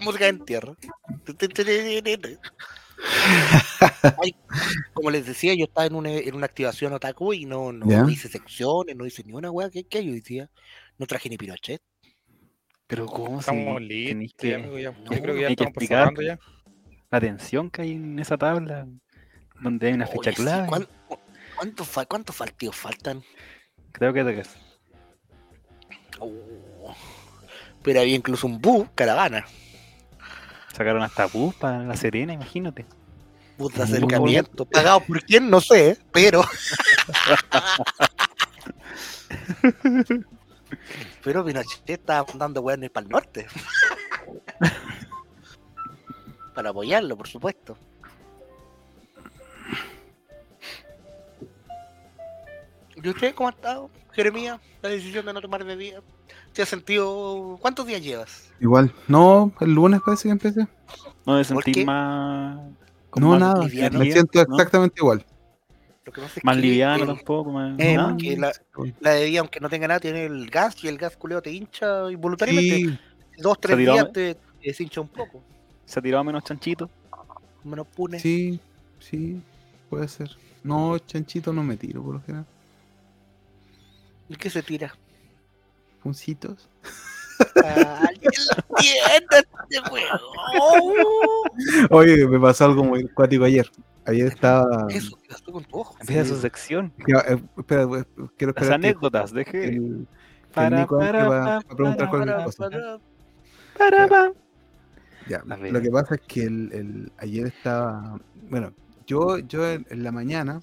Música de entierro. [laughs] Ay, como les decía, yo estaba en una, en una activación otaku y no, no hice secciones, no hice ni una weá. ¿Qué, qué hoy día? No traje ni Pinochet. Pero ¿cómo Estamos si listos, no, Yo creo que ya estamos explicar. pasando ya. La tensión que hay en esa tabla? Donde hay una fecha Oye, clave. ¿cuán- cu- ¿Cuántos, partidos faltan? Creo que tres. Oh. Pero había incluso un bus caravana, Sacaron hasta bus para La Serena, imagínate. bus de acercamiento, pagado por quién, no sé, pero. [laughs] [laughs] pero Pinochet estaba mandando weones para el norte. Para apoyarlo, por supuesto. ¿Y usted cómo ha estado, Jeremías? La decisión de no tomar bebida. ¿Te has sentido. ¿Cuántos días llevas? Igual. No, el lunes parece que empecé. No me ¿Por sentí qué? más. No, más nada. liviano, Me siento ¿no? exactamente igual. Lo que pasa es Más que liviano tampoco. Más, Eh, nada. la, la bebida, aunque no tenga nada, tiene el gas y el gas culeo te hincha involuntariamente. Sí, Dos, tres días te, te deshincha un poco. Se ha tirado menos chanchito. Menos pune. sí, sí, puede ser. No, chanchito no me tiro por lo general. ¿Y qué se tira? Puncitos. Ah, ¡Alguien lo entiende este juego! Oye, me pasó algo muy cuático ayer. ayer estaba. Eso, ¿qué pasó con tu ojo? Empieza Sí. su sección. Ya, eh, espera, eh, quiero Las esperar que anécdotas, deje. el, Para, Nico para, va- va pa, a preguntar para, cualquier Para, cosa. para. Para, pa. Ya, lo que pasa es que el, el- ayer estaba. Bueno, yo, yo en, en la mañana,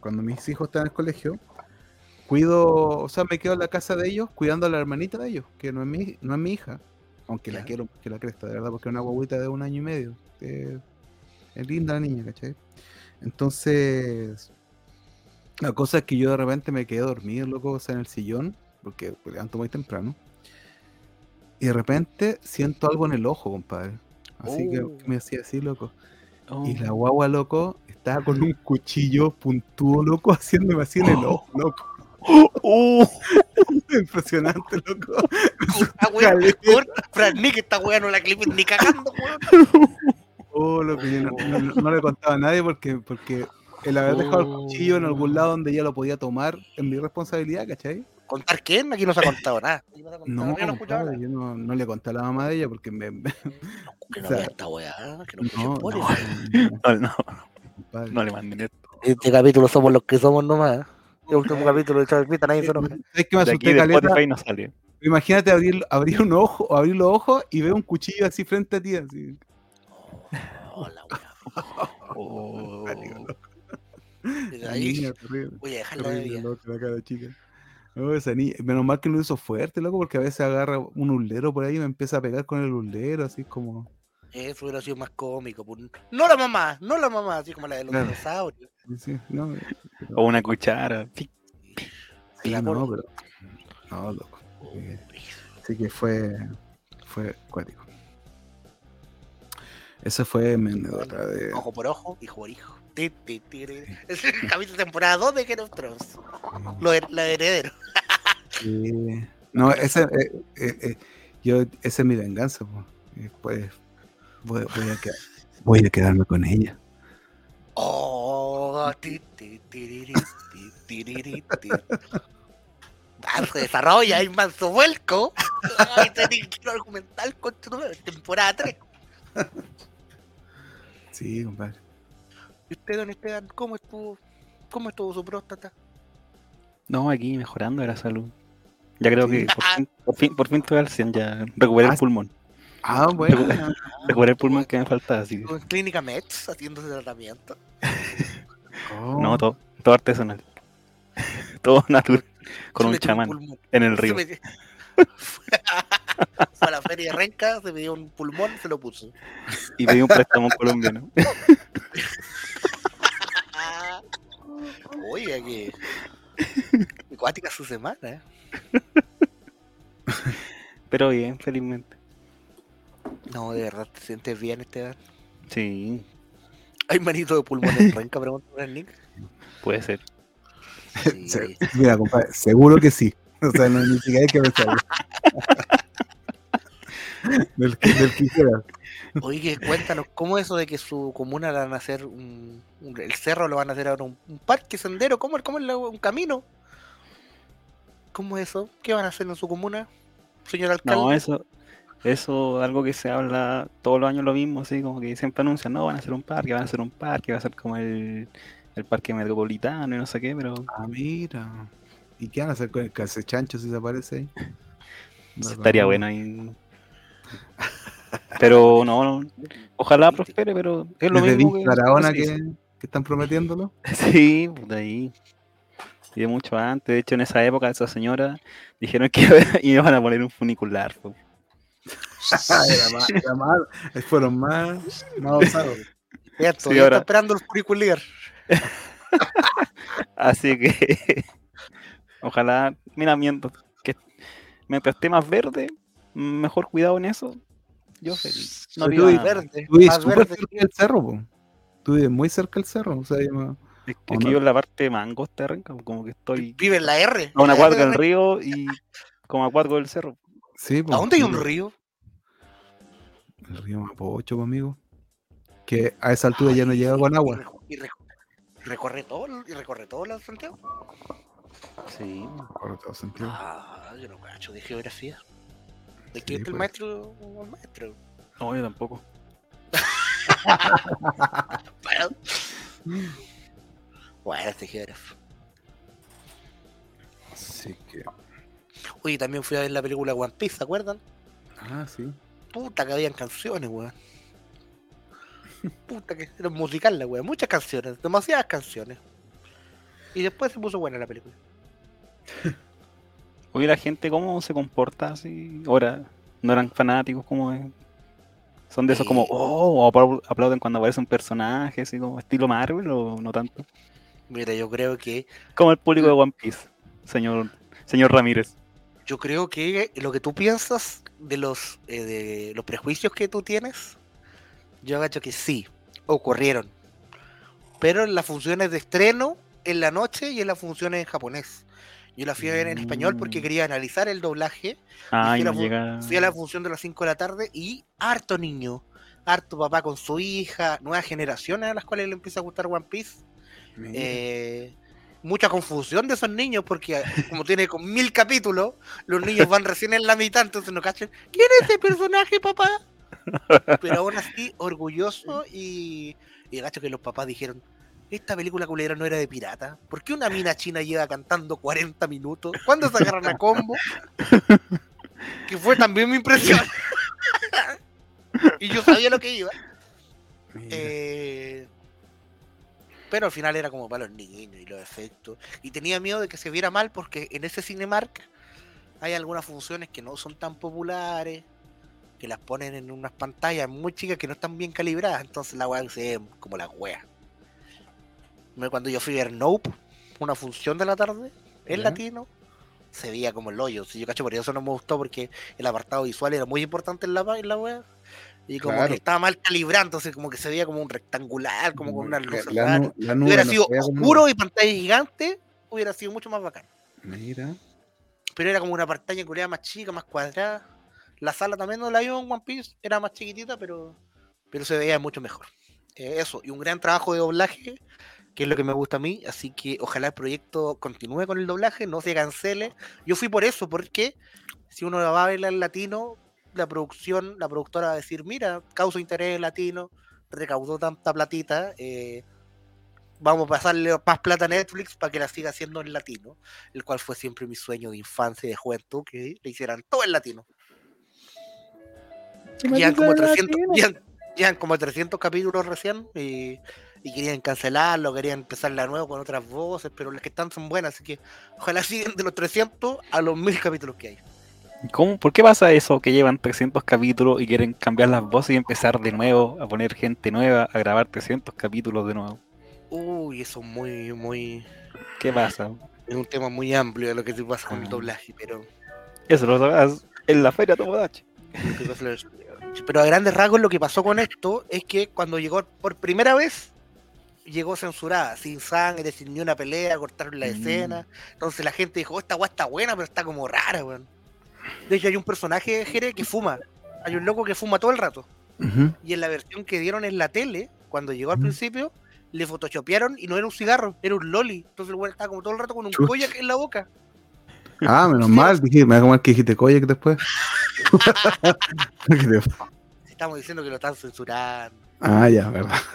cuando mis hijos están en el colegio, cuido, o sea, me quedo en la casa de ellos cuidando a la hermanita de ellos, que no es mi, no es mi hija, aunque la quiero que la cresta, de verdad, porque es una guaguita de un año y medio. eh, es linda la niña, ¿cachai? Entonces, la cosa es que yo de repente me quedé dormido, loco, o sea, en el sillón, porque me levanto muy temprano. Y de repente siento algo en el ojo, compadre. Así que Oh. me hacía así, loco. Oh. Y la guagua, loco, estaba con un cuchillo puntudo, loco, haciéndome así en el ojo, [laughs] loco. Uh, [laughs] Impresionante, loco. Esta [laughs] wea, Fran Nick, esta wea no la clipes ni cagando, weón. Oh, loco, yo no, no- no- le contaba a nadie porque, porque el haber dejado el cuchillo en algún lado donde ella lo podía tomar es mi responsabilidad, ¿cachai? ¿Contar quién? Aquí no se ha contado nada. No ha contado, No, yo no yo no, no le conté a la mamá de ella porque me. me- Que no [laughs] o sea, vea esta weá, que no no, no, por no, no, no, no le manden esto. Este capítulo somos los que somos nomás. El último capítulo de Chavita, nadie se enoja. ¿Sabes que me De aquí asusté, de caleta? No sale. Imagínate abrir, abrir un ojo, abrir los ojos y ver un cuchillo así frente a ti, así. Hola, weá. [laughs] Oh. Ahí, voy a dejar la terrible, bebida. loco, la cara chica. Esa niña. Menos mal que lo hizo fuerte, loco, porque a veces agarra un ulero por ahí y me empieza a pegar con el ulero, así como. Eso hubiera sido más cómico. pues. No la mamá, no la mamá, así como la de los dinosaurios. Sí, no, O una cuchara. Sí, la no, corta. pero. No, loco. eh, Así que fue. Fue cuático. Esa fue mi anécdota de. Ojo por ojo, hijo por hijo. Es el capítulo temporada 2 de Game of Thrones. Lo her- la heredero. Sí. No, ese, eh, eh, eh, yo, esa es mi venganza. Pues voy, voy a quedar- voy a quedarme con ella. Oh, ti, ti, tiriri, ti, tiriri, ti. Ah, se desarrolla, hay manso vuelco. Ay, tenés que argumental con tu número, temporada 3. Sí, compadre. ¿Y usted, don Esteban, cómo estuvo? ¿Cómo estuvo su próstata? No, aquí mejorando de la salud. Ya creo que por fin, por fin, por fin estoy al 100, ya recuperé Ah, el pulmón. Ah, bueno. Recuperé el pulmón que me faltaba, así que- ¿Estuvo en Clínica Mets haciéndose tratamiento? Oh, No, todo, todo artesanal. [laughs] todo natural. Con Se un chamán en el río. metió- [laughs] Fue a la feria de Renca, se pidió un pulmón y se lo puso. Y pedí un préstamo colombiano. [laughs] Oiga, que. [laughs] Cuática su semana, ¿eh? [laughs] Pero bien, felizmente. No, de verdad, te sientes bien, Esteban. Sí, ¿Hay manito de pulmón en Renca? Pregunta por el Nick. puede ser. Sí. Se- Mira, compadre, seguro que sí. O sea, no, ni siquiera hay que pensarlo. [laughs] del, que- del que quieras. Oye, cuéntanos, ¿cómo eso de que su comuna le van a hacer un, un- el cerro lo van a hacer ahora un, un parque, sendero? ¿Cómo, cómo es la- un camino? ¿Cómo es eso? ¿Qué van a hacer en su comuna, señor alcalde? No, eso, eso algo que se habla todos los años lo mismo, así como que siempre anuncian, no, van a hacer un parque, van a hacer un parque, va a ser como el, el parque metropolitano y no sé qué, pero Ah, mira. ¿Y qué van a hacer con el calcechancho si se aparece ahí? [laughs] No, estaría no. bueno ahí. Pero no, no, ojalá prospere, pero es lo Desde mismo que... Barahona que que, que están prometiéndolo. [laughs] Sí, pues de ahí. Y de mucho antes. De hecho, en esa época, esa señora dijeron que iba- [laughs] iban a poner un funicular. pues. [laughs] era más, era más, fueron más, más osados. Ya, Sí, todavía ahora- está esperando el funicular. Así que, ojalá, mira, mientras, que, mientras esté más verde, mejor cuidado en eso. Yo feliz. No tú nada. Verde, Tú vives más súper verde. cerca del cerro, po. Tú vives muy cerca del cerro. O sea, yo me- Es ¿O que, no? yo en la parte más angosta de Renca, como que estoy Vive en la R. a una [laughs] cuadra de del río y como a cuatro del cerro. sí, po. ¿A dónde hay un río? El río Mapocho, po, amigo. Que a esa altura ya no llega con y agua. Y, reco- recorre todo, el- y recorre todo la Santiago. Sí. Por todo sentido. Ah, yo no cacho de geografía. ¿De Sí, qué es el pues. maestro? o el maestro? No, yo tampoco. Bueno, [laughs] Bueno, este geógrafo. Así que. Oye, también fui a ver la película One Piece, ¿se acuerdan? Ah, sí. Puta que habían canciones, weón. Puta que era musical la weón. Muchas canciones, demasiadas canciones. Y después se puso buena la película. [laughs] Oye, la gente, ¿cómo se comporta así? Ahora, ¿no eran fanáticos? como es? ¿Son de esos como, oh, o aplauden cuando aparece un personaje, así como estilo Marvel o no tanto? Mira, yo creo que Como el público de One Piece, señor, señor Ramírez. yo creo que lo que tú piensas de los eh, de los prejuicios que tú tienes, yo agacho que sí, ocurrieron. Pero en las funciones de estreno, en la noche y en las funciones en japonés. Yo la fui a ver en español porque quería analizar el doblaje Ay, fui a no la. Fui a la función de las 5 de la tarde y harto niño, harto papá con su hija, nuevas generaciones a las cuales le empieza a gustar One Piece. Eh, mucha confusión de esos niños porque como tiene con mil capítulos, los niños van recién en la mitad, entonces no cachan. ¿Quién es ese personaje, papá? [laughs] Pero aún así, orgulloso y, y gacho que los papás dijeron, esta película culera no era de pirata. ¿Por qué una mina china lleva cantando 40 minutos? ¿Cuándo se agarran a combo? Que fue también mi impresión. [laughs] y yo sabía lo que iba. Eh, pero al final era como para los niños y los efectos. Y tenía miedo de que se viera mal porque en ese Cinemark hay algunas funciones que no son tan populares, que las ponen en unas pantallas muy chicas que no están bien calibradas. Entonces la weá se ve como la wea. Cuando yo fui a ver Nope, una función de la tarde, en latino, se veía como el hoyo. Si yo cacho, por eso no me gustó porque el apartado visual era muy importante en la, en la wea. Y como Claro. que estaba mal calibrado, entonces como que se veía como un rectangular, como con una La- luz la, la nube hubiera no sido veía como- oscuro y pantalla gigante, hubiera sido mucho más bacán. Mira. Pero era como una pantalla culiada más chica, más cuadrada. La sala también no la vio en One Piece, era más chiquitita, pero, pero se veía mucho mejor. Eh, eso, y un gran trabajo de doblaje, que es lo que me gusta a mí, así que ojalá el proyecto continúe con el doblaje, no se cancele. Yo fui por eso, porque si uno va a en latino, la producción, la productora va a decir, mira, causa interés en latino, recaudó tanta platita, eh, vamos a pasarle más plata a Netflix para que la siga haciendo en latino, el cual fue siempre mi sueño de infancia y de juventud, que le hicieran todo en latino. Llevan como 300, llevan, llevan como 300 capítulos recién y, y querían cancelarlo, querían empezar de nuevo con otras voces, pero las que están son buenas, así que ojalá sigan de los 300 a los 1000 capítulos que hay. ¿Cómo? ¿Por qué pasa eso que llevan 300 capítulos y quieren cambiar las voces y empezar de nuevo a poner gente nueva a grabar 300 capítulos de nuevo? Uy, eso es muy, muy... ¿Qué pasa? Es un tema muy amplio de lo que te pasa con el Ah. doblaje, pero... Eso lo sabrás en la feria Tomodachi. Pero a grandes rasgos lo que pasó con esto es que cuando llegó por primera vez, llegó censurada, sin sangre, sin ni una pelea, cortaron la Mm. escena. Entonces la gente dijo, "Oh, esta weá está buena, pero está como rara, weón. De hecho hay un personaje, Jere, que fuma. Hay un loco que fuma todo el rato. Y en la versión que dieron en la tele, cuando llegó al Mm. principio, le photoshopearon y no era un cigarro, era un loli. Entonces el weón estaba como todo el rato con un koyak en la boca. Ah, menos mal, [laughs] dije, me da como el que dijiste Koyak después. [laughs] [laughs] ¿Qué te- Estamos diciendo que lo están censurando. Ah, ya, verdad. [laughs]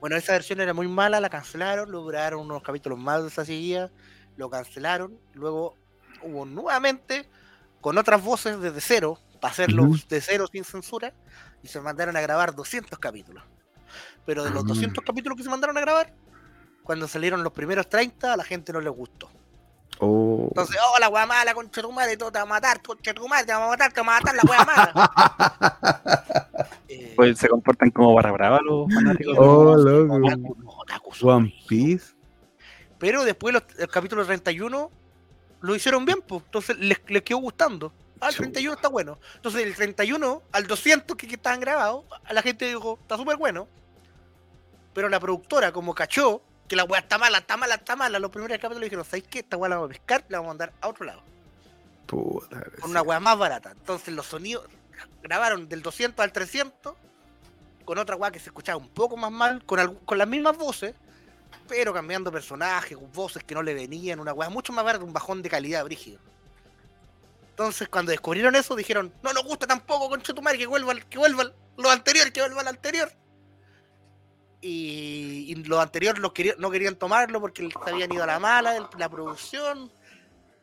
Bueno, esa versión era muy mala, la cancelaron, lo duraron unos capítulos más de esa seguida, lo cancelaron, luego hubo nuevamente con otras voces desde cero, para hacerlo de cero sin censura, y se mandaron a grabar 200 capítulos. Pero de los Ah. 200 capítulos que se mandaron a grabar, cuando salieron los primeros 30, a la gente no les gustó. Oh. Entonces, oh, la wea mala, concha tu madre, todo te va a matar, concha tu madre, te va a matar, te va a matar la wea mala. [laughs] Eh, Pues se comportan como barra brava los [laughs] fanáticos. Oh, no, loco. One Piece. Pero después los, el capítulo 31 lo hicieron bien, pues. Entonces les, les quedó gustando. Ah, el Chu. 31 está bueno. Entonces del 31 al 200 que, que estaban grabados, a la gente dijo, está súper bueno. Pero la productora, como cachó que la weá está mala, está mala, está mala, los primeros capítulos dijeron, ¿sabéis qué? Esta weá la vamos a pescar, la vamos a mandar a otro lado. Puta, Con una weá más barata. Entonces los sonidos grabaron del 200 al 300 con otra weá que se escuchaba un poco más mal, con, algu- con las mismas voces, pero cambiando personajes, con voces que no le venían, una weá mucho más barata, un bajón de calidad brígido. Entonces cuando descubrieron eso dijeron, no nos gusta tampoco con Chetumare, que vuelva, al- que vuelva al- lo anterior, que vuelva al anterior. Y, los anteriores los querían- no querían tomarlo porque se habían ido a la mala, la producción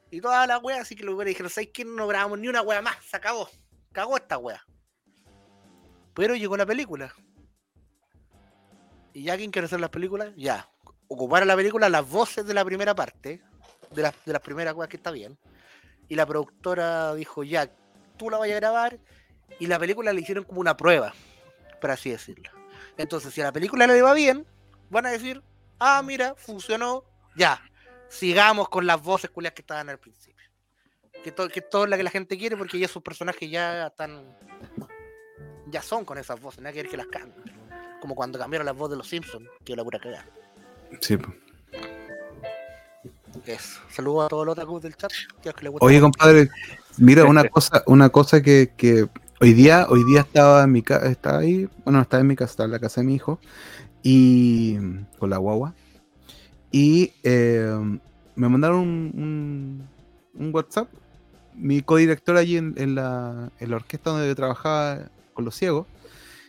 y toda la wea, así que los dijeron, ¿sabes qué? No grabamos ni una wea más, se acabó, cagó esta wea. Pero llegó la película. ¿Y ya quién quiere hacer las películas? Ya. Ocupar a la película las voces de la primera parte, de las, de las primeras weas que está bien. Y la productora dijo, ya, tú la vayas a grabar. Y la película le hicieron como una prueba, por así decirlo. Entonces, si a la película le va bien, van a decir, ah, mira, funcionó, ya, sigamos con las voces culias que estaban al principio. Que, to- que es todo lo que la gente quiere, porque ya esos personajes ya están, ya son con esas voces, nada que ver que las cambien. Como cuando cambiaron las voces de los Simpsons, que la pura cagada. Sí, po. Eso. Saludos a todos los otakus del chat. que les gusta Oye, compadre, mira, una [laughs] cosa, una cosa que, que hoy día, hoy día estaba en mi casa, estaba ahí, bueno, estaba en mi casa, estaba en la casa de mi hijo, y con la guagua, y eh, me mandaron un, un- un WhatsApp, mi codirector allí en, en la, en la orquesta donde yo trabajaba con los ciegos,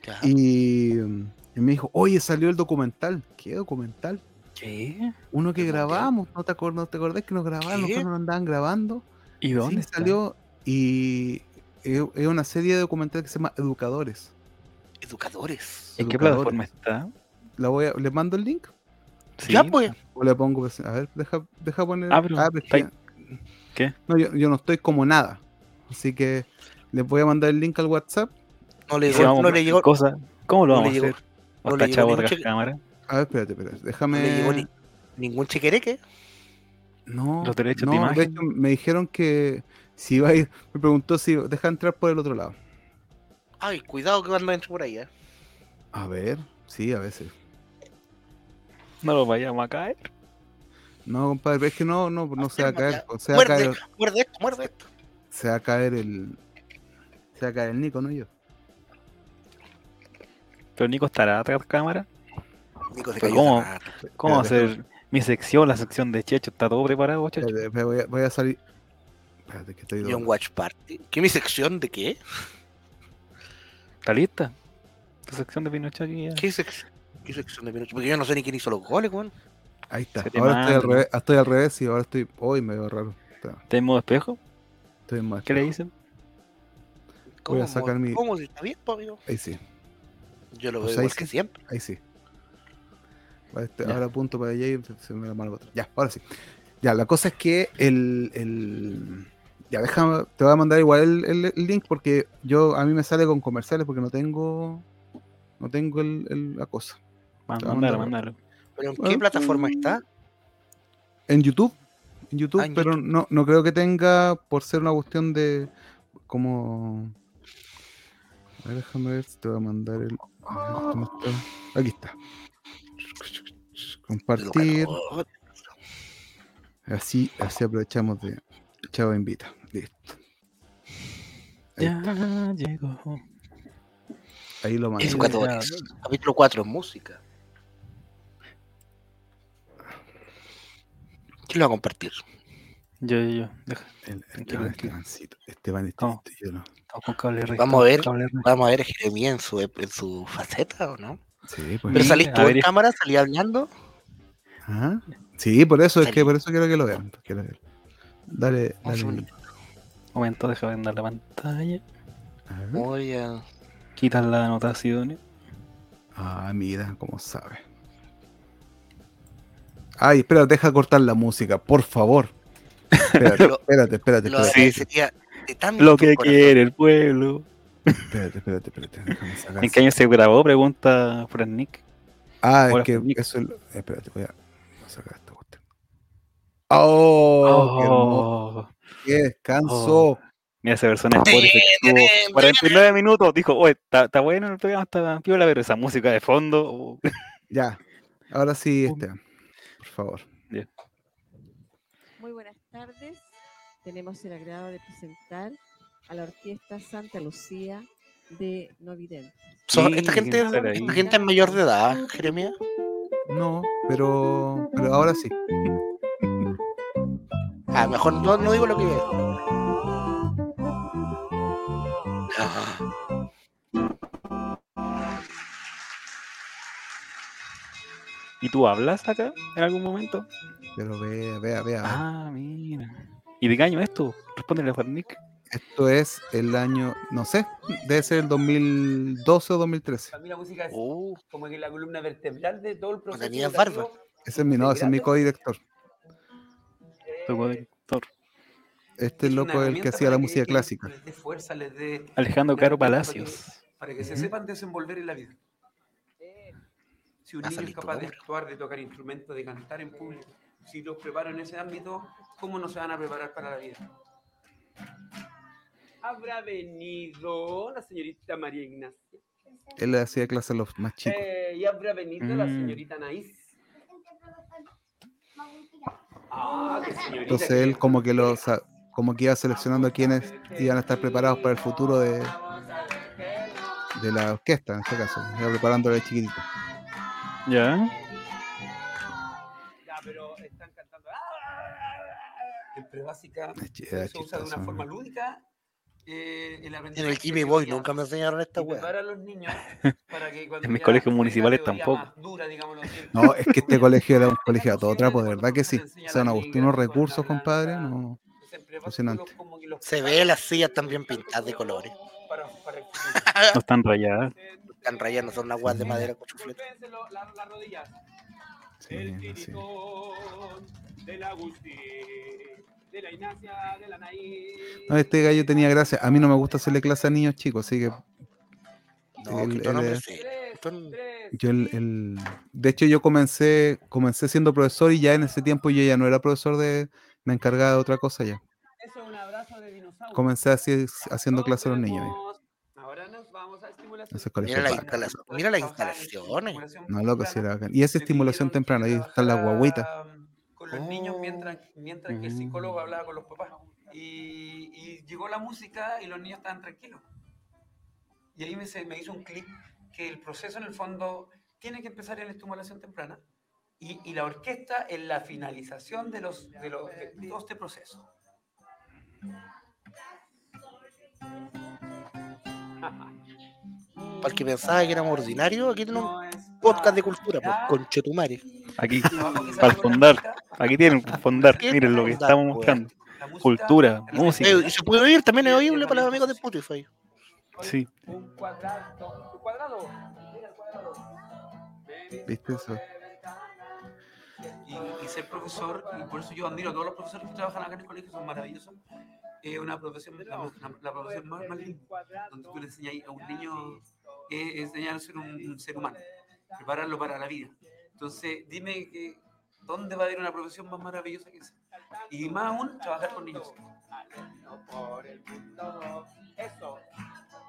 Ya. y, y me dijo, oye, salió el documental, ¿qué documental? ¿Qué? Uno que grabamos, ¿no te, acuerdas, ¿no te acordás que nos. Nosotros nos andaban grabando. ¿Y dónde Sí, salió y es una serie de documentales que se llama Educadores. Educadores. ¿En qué plataforma está? La voy a, ¿Le mando el link? Sí. Ya, pues. ¿O le pongo? pues, A ver, deja, deja poner. Ah, pero pero es está que- ¿Qué? No, yo, yo no estoy como nada. Así que les voy a mandar el link al WhatsApp. No le llegó, no le llegó, cosas, ¿Cómo lo no le vamos a hacer? no ¿O está chavo cheque. cámara? A ver, espérate, espérate. no Déjame. le llegó ni- ningún chequereque. No, Los derechos de no, hecho, me dijeron que si iba a ir. Me preguntó si deja entrar por el otro lado. Ay, cuidado que cuando entre por ahí, eh. A ver, sí, a veces. No lo vayamos a caer. No, compadre, es que no, no, no se va a caer. o Se va a Muerde, caer, muerde esto, muerde esto. se va a caer el. Se va a caer el Nico, no yo. Pero Nico estará atrás de cámara. Nico se cayó ¿cómo? ¿Cómo va a Espérate, ser mi sección, la sección de Checho? ¿Está todo preparado, Checho? Voy, a, voy a salir. Espérate, que estoy Y un watch party. ¿Qué mi sección de qué? ¿Está lista? Tu sección de Pinochet aquí ya. ¿Qué, sec- qué sección de Pinocho? Porque yo no sé ni quién hizo los goles, weón. Ahí está. Se te Ahora estoy al, manda. revés, estoy al revés y ahora estoy. Hoy me veo raro. ¿Está en modo espejo? Estoy más. ¿Qué le dicen? Voy a ¿Cómo? sacar mi- ¿Cómo? Si está bien, po, amigo. Ahí sí, Yo lo veo Pues ahí igual que sí. siempre. ahí sí. Va, este, Ya. ahora apunto para allá y se- se me da mal otro. Ya, ahora sí. Ya, la cosa es que el. el ya, déjame. Te voy a mandar igual el, el- el link porque yo a mí me sale con comerciales porque no tengo. No tengo el, el- la cosa. Mándalo, mandar- mándalo. ¿Pero en qué plataforma está? En YouTube. En YouTube, Ah, en pero YouTube. No, no creo que tenga por ser una cuestión de como. A ver, déjame ver si te voy a mandar el. a ver, ¿dónde está? Aquí está. Compartir. Así, así aprovechamos de. Chavo invita. Listo. Ahí, Ya llegó. ahí lo mandé. Capítulo 4, música. ¿Quién lo va a compartir? Yo, yo, yo. Deja. El, Esteban. Estebancito. Esteban. Estebancito, yo no. Estamos con cable rey. Vamos a ver. Vamos a ver Jeremías en su, en su faceta o no. Sí, pues. Pero salís a tú ver, en cámara, salí hablando. Ah, Sí, por eso, es que por eso quiero que lo vean. quiero ver. Dale, Un dale. Momento, deja vender la pantalla. Voy a. Quitas las anotaciones. Ah, mira, cómo sabe. Ay, espera, deja cortar la música, por favor. Espérate, [laughs] Lo- espérate, espérate, Lo espérate, agradecería de tanto Lo que corazón. quiere el pueblo. espérate, espérate, espérate, déjame sacar ¿En qué año se grabó? Pregunta Fran Nick. Ah, es que eso es Espérate, voy a, voy a sacar ¡Oh! qué Oh, ¡Qué descanso! mira esa persona en Spotify que estuvo 49 minutos. Dijo, oye, está bueno el programa, está piola, pero esa música de fondo. oh". Ya, ahora sí, Esteban, por favor. Muy buenas tardes. Tenemos el agrado de presentar a la Orquesta Santa Lucía de Novidente. Sí, esta, gente, esta es mayor de edad, Jeremías. No, pero, pero ahora sí. A lo mejor no, no digo lo que veo. Ah. ¿Y tú hablas acá en algún momento? Pero vea, vea, vea. Ah, mira. ¿Y de qué año es esto? Respóndele a Juan Nick. Esto es el año, no sé, debe ser el 2012 o 2013. Para mí la música es Uh, como que la columna vertebral de todo el proceso. tenías educativo. barba. Ese es mi, no, ese es mi codirector. Tu co-director. Este Es loco es el que hacía la música que clásica. Les dé fuerza, les dé Alejandro Caro para que- Palacios. Para que se sepan desenvolver en la vida. Si un niño es capaz de actuar, de tocar instrumentos, de cantar en público, si los preparo en ese ámbito, ¿cómo no se van a preparar para la vida? Habrá venido la señorita María Ignacia. Él le hacía clase a los más chicos. Eh, y habrá venido la Mm. señorita Anaís. Ah. Entonces él como que lo sa- como que iba seleccionando a quienes iban a estar preparados para el futuro de, de la orquesta, en este caso. Iba preparándolo de chiquitito. ¿Ya? Ya, pero están cantando. Es chi- se usa de una forma lúdica. Eh, el En el Jimmy Boy nunca me enseñaron esta weá. prepara a los niños [laughs] para que cuando En mis colegios municipales tampoco. dura, No, es que este [laughs] colegio era un colegio a todo trapo, de verdad que sí. porque nos O sea, enseñan nos a gustó unos ligar, recursos, compadre. No. impresionante. los- los Se ve las sillas también pintadas de colores. para- para el [laughs] futuro. No están rayadas. Están rayadas, no son unas weas de madera con. Sí, El sí. del Agustín, de la Ignacia, de la Naí. No, este gallo tenía gracia. A mí no me gusta hacerle clase a niños chicos, así que No, El- que el- no tres, yo el, el- de hecho yo comencé comencé siendo profesor y ya en ese tiempo yo ya no era profesor de me encargaba de otra cosa ya. Eso es un abrazo de dinosaurio. Comencé así, haciendo clase a los niños. ya. Ahora nos vamos a estimulación. Mira la instalación, mira las instalaciones. No, loco, sí era bacán. Y esa estimulación temprana, ahí están las guaguitas. Los niños Oh. mientras, mientras que el Mm. psicólogo hablaba con los papás. Y, y llegó la música y los niños estaban tranquilos. Y ahí me, se- me hizo un clic que el proceso en el fondo tiene que empezar en la estimulación temprana y, y la orquesta en la finalización de, los, de, los, de todo este proceso. Para el que pensaba que éramos ordinarios, aquí tenemos podcast de cultura, pues, conchetumare. Aquí, para fondar. aquí tienen para fondar. ¿Qué Miren lo que estamos música, Cultura, música. Eh, y se puede oír, también es oíble para los amigos de. Spotify. Sí. Un cuadrado. Un cuadrado. Mira el cuadrado. ¿Viste eso? Y, y ser profesor, y por eso yo admiro a todos los profesores que trabajan acá en el colegio, son maravillosos. Es una profesión, la, la- la profesión más, más linda, donde tú le enseñas a un niño, eh, enseñar a ser un, un ser humano, prepararlo para la vida. Entonces, dime que, ¿dónde va a haber una profesión más maravillosa que esa? Y más aún, trabajar con niños.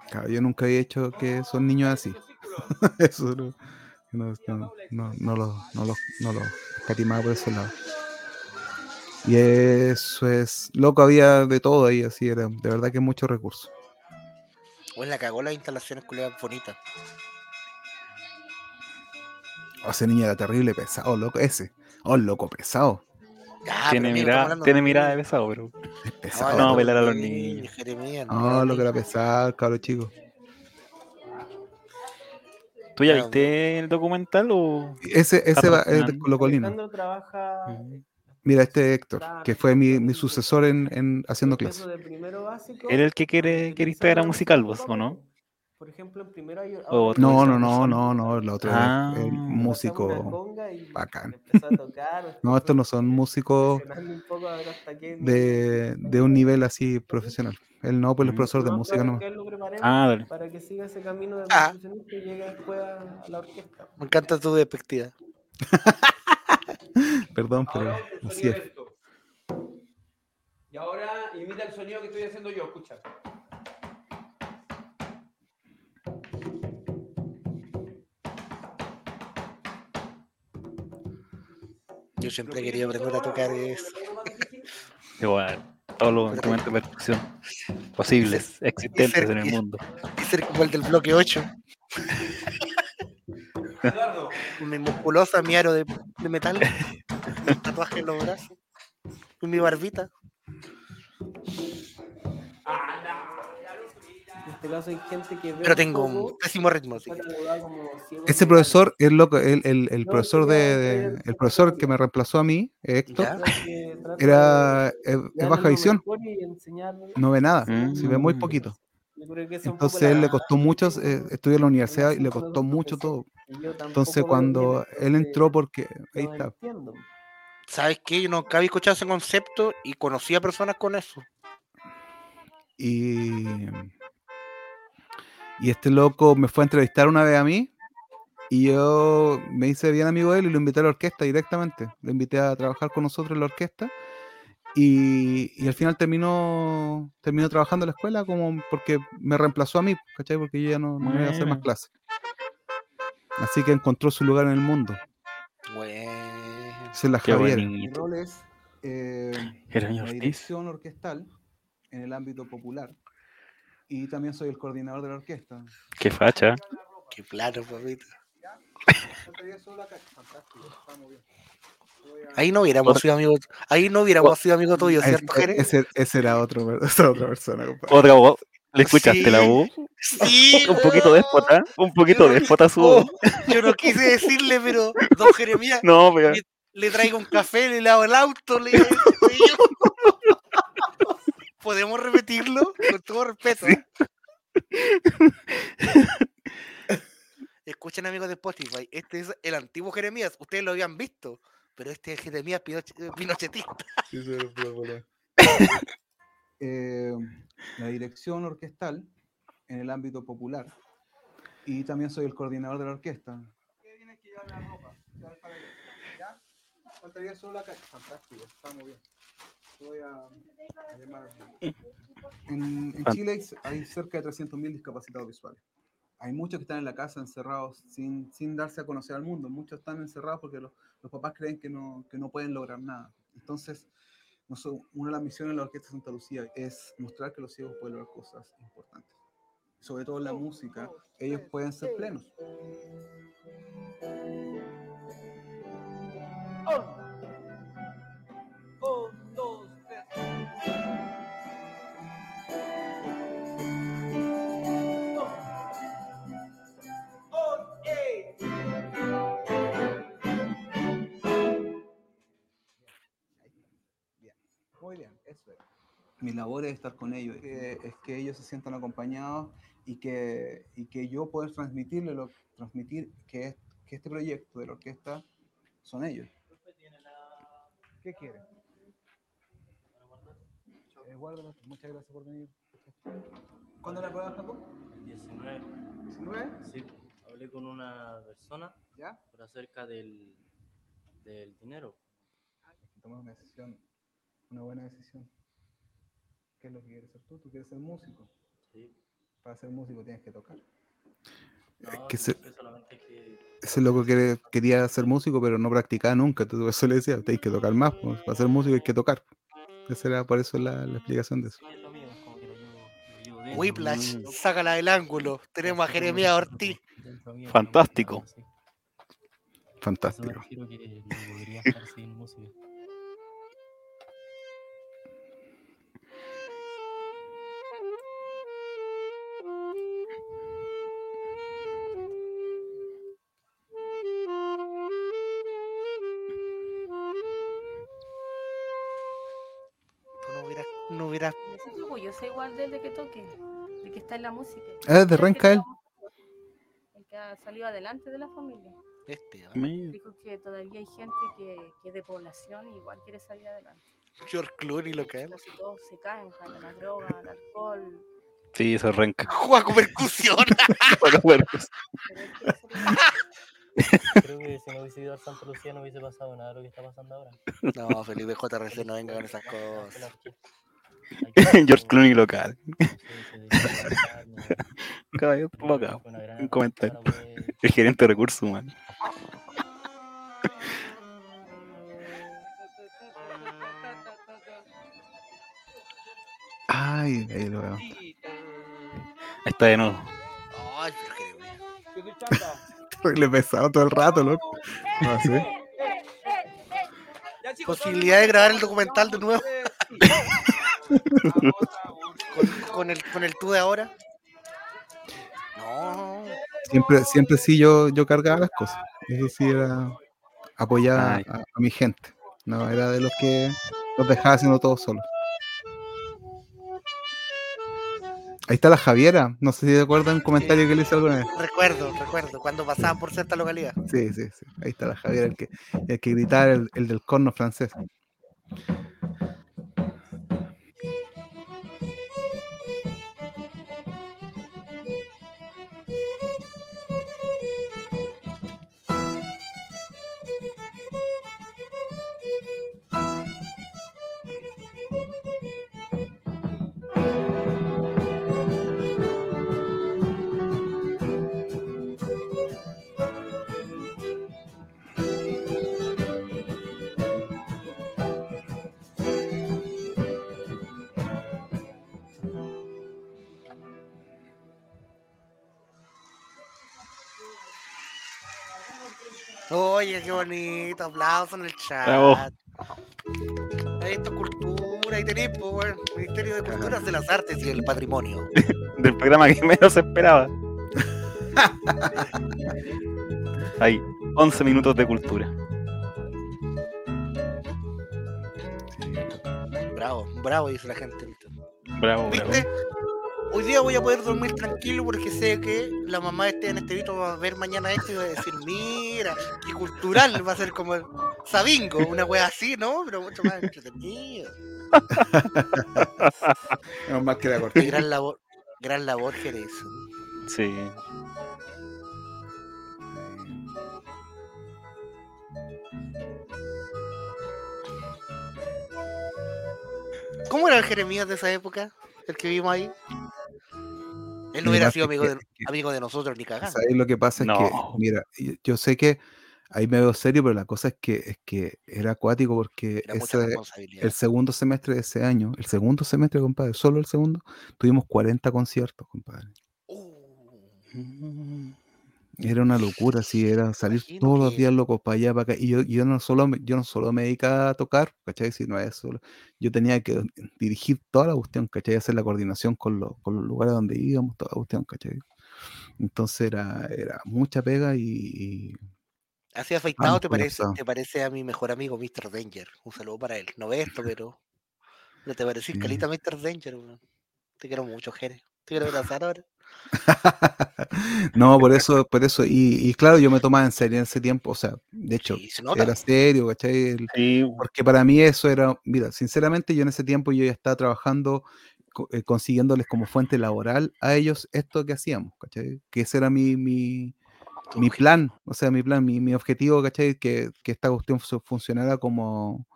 Claro, yo nunca había hecho que son niños así. [laughs] Eso no, no, no, no, no lo, no lo, no lo escatimaba por ese lado. Y eso es, loco, había de todo ahí, así era, de verdad que muchos recursos. Pues la cagó las instalaciones culiadas bonitas. Oh, ese niño era terrible, pesado, loco, ese. Oh, loco, pesado. Ya, tiene mirada, hablando tiene de mirada de pesado, pero. Es No, pesado. no, pelar a los niños. Jeremías, no, lo que era pesado, cabrón chico. ¿Tú ya viste el documental o.? Ese, ese va, es de. Colo Colino. Trabaja. Mira, este Héctor, que fue mi, mi sucesor en, en haciendo clases. de primero básico. ¿Era el que quiere, quiere la musical, vos, o no? Por ejemplo, en primero hay O ahora No, no, no, no, no, el otro Ah. es el músico. bacán. a tocar, [laughs] No, estos no son músicos presionando un poco hasta qué de, de un nivel así profesional. Él no, pues el Mm. profesor de No, música pero no. que él lo preparemos Ah, dale. para que siga ese camino de Ah. profesionista y llegue después a, la orquesta. Me encanta tu despectiva. [laughs] Perdón, pero Ahora el así es. Y ahora imita el sonido que estoy haciendo yo, escucha. Yo siempre he querido aprender a tocar eso. Igual. [laughs] Todos los instrumentos de percusión posibles, existentes en el mundo. Y ser como el del bloque 8. Eduardo, Con mi musculosa, mi aro de, de metal. tatuaje en los brazos. Mi barbita. En este caso hay gente que ve Pero tengo un pésimo ritmo. como ciego Ese profesor es loco, el, el, el No, profesor de, el profesor que me reemplazó a mí, Héctor, era de es, baja visión, no ve nada, si ve muy Mm. poquito. Entonces él la- le costó mucho, eh, estudió en la universidad y le costó mucho todo. Entonces cuando él entonces entró porque ahí está. ¿Sabes qué? Yo nunca había escuchado ese concepto y conocí a personas con eso. Y, y este loco me fue a entrevistar una vez a mí y yo me hice bien amigo de él y lo invité a la orquesta directamente. Lo invité a trabajar con nosotros en la orquesta y, y al final terminó, terminó trabajando en la escuela como porque me reemplazó a mí, ¿cachai? Porque yo ya no, no iba a hacer más clases. Así que encontró su lugar en el mundo. Bueno. Esa es la Qué Javiera. Mi bonito. rol es eh, la dirección orquestal en el ámbito popular y también soy el coordinador de la orquesta. Qué facha. Qué plano, papito. [laughs] Ahí no hubiéramos sido amigos. Ahí no hubiéramos sido amigos tuyos, ¿cierto, Jerez? ese, ese era otro, ¿verdad? esa otra persona, compadre. Otra voz. ¿Le escuchaste la voz? Sí. [laughs] Un poquito déspota. Un poquito déspota su voz. [laughs] yo no quise decirle, pero don Jeremías, No, pero. le traigo un café, le lavo el auto, le le- ¿Podemos repetirlo? Con todo respeto. ¿eh? Escuchen amigos de Spotify, este es el antiguo Jeremías, ustedes lo habían visto, pero este es Jeremías Pinoche- eh, Pinochetista. [laughs] Eh, la dirección orquestal en el ámbito popular y también soy el coordinador de la orquesta. Faltaría solo la calle. Fantástico, está muy bien. Voy a, a llamar. En, en Chile hay, hay cerca de 300.000 discapacitados visuales. Hay muchos que están en la casa encerrados sin, sin darse a conocer al mundo. Muchos están encerrados porque los, los papás creen que no, que no pueden lograr nada. Entonces, una de las misiones de la Orquesta Santa Lucía es mostrar que los ciegos pueden lograr cosas importantes. Sobre todo en la música, ellos pueden ser plenos. Muy bien, eso es. Mi labor es estar con ellos, que- es que ellos se sientan acompañados y que, y que yo pueda transmitirle lo, transmitir que, es- que este proyecto de la orquesta son ellos. ¿Qué quieren? Eh, guárdalo. Muchas gracias por venir. ¿Cuándo la prueba, Jacob? 19. ¿19? Sí, hablé con una persona ¿Ya? pero acerca del, del dinero. Tomar una decisión, una buena decisión. ¿Qué es lo que quieres ser tú? ¿Tú quieres ser músico? Sí. Para ser músico tienes que tocar. No, que sí, se- fue solamente que ese loco quiere, quería ser músico, pero no practicaba nunca. Entonces, eso le decía, tenéis que tocar más. pues, Para ser músico hay que tocar. Esa era por eso la, la explicación de eso. sí es lo mío, es como que lo llevo, lo llevo dentro. Whiplash, Mm. sácala del ángulo. Tenemos a Jeremías Ortiz. Fantástico. Fantástico. Orgullosa igual de él de que toque, de que está en la música. Ah, ¿de Creo que Renca él? El que ha salido adelante de la familia. este. Dijo que todavía hay gente que, que es de población y igual quiere salir adelante. George Clooney lo que es. Casi todos se caen, caen a la droga, al alcohol. Sí, eso es renca. [laughs] Juego percusión. [laughs] Quiere salir [laughs] Creo que si no hubiese ido a Santa Lucía no hubiese pasado nada de lo que está pasando ahora. No, Felipe JRC no venga con esas cosas. [laughs] George Clooney local. Caballo, Un comentario. El gerente de recursos humanos. Ay, ahí lo veo. Ahí está de nuevo. Ay, pero Jeremías. [laughs] Le he pesado todo el rato, loco. No, así. Posibilidad de grabar el documental de nuevo. Con, con el, con el tú de ahora. No. Siempre, siempre sí yo, yo cargaba las cosas. Eso sí era apoyar a, Ay. a mi gente. No era de los que los dejaba haciendo todo solo. Ahí está la Javiera. No sé si te acuerdas un comentario que le hice alguna vez. Recuerdo, recuerdo, cuando pasaban por cierta localidad. Sí, sí, sí. Ahí está la Javiera, el que, el que gritaba, el, el del corno francés. Oye, qué bonito, aplauso en el chat. Bravo. Ahí está cultura, ahí tenéis, pues, weón, Ministerio de Culturas de las Artes y el Patrimonio. [laughs] Del programa que menos esperaba. [laughs] Hay 11 minutos de cultura. Bravo, bravo, dice la gente. Bravo, bravo. Hoy día voy a poder dormir tranquilo porque sé que la mamá de este en este video va a ver mañana esto y va a decir, mira, qué cultural, va a ser como el Sabingo, una wea así, ¿no? Pero mucho más entretenido. [laughs] Menos mal que Qué cortito. gran labor, gran labor, Jerez. Sí. ¿Cómo era el Jeremías de esa época? El que vimos ahí. Él no hubiera sido amigo que- de, amigo de nosotros ni cagando. ¿Sabes lo que pasa? Es que, mira, yo sé que ahí me veo serio, pero la cosa es que, es que era acuático porque Era ese, el segundo semestre de ese año, el segundo semestre, compadre, solo el segundo, tuvimos 40 conciertos, compadre. Uh, Era una locura, sí, era salir Imagino todos los que- días locos para allá, para acá. Y yo, yo no solo me, yo no solo me dedicaba a tocar, ¿cachai? Sino a eso. Yo tenía que dirigir toda la cuestión, ¿cachai? Hacer la coordinación con, los con los lugares donde íbamos, toda la cuestión, ¿cachai? Entonces era, era mucha pega y, y Así afeitado, Vamos, ¿te parece, te parece a mi mejor amigo Mr. Danger. Un saludo para él. No ve esto, pero. No te parecís Sí. calita Mr. Danger, weón. Te quiero mucho, Jere. Te quiero abrazar ahora. [laughs] no, por eso, por eso, y, y claro, yo me tomaba en serio en ese tiempo, o sea, de hecho, Sí, se era serio, ¿cachai? El- Sí, Porque para mí eso era, mira, sinceramente yo en ese tiempo yo ya estaba trabajando, eh, consiguiéndoles como fuente laboral a ellos esto que hacíamos, ¿cachai? Que ese era mi, mi, mi plan, o sea, mi plan, mi, mi objetivo, ¿cachai? Que, que esta cuestión fu- funcionara como,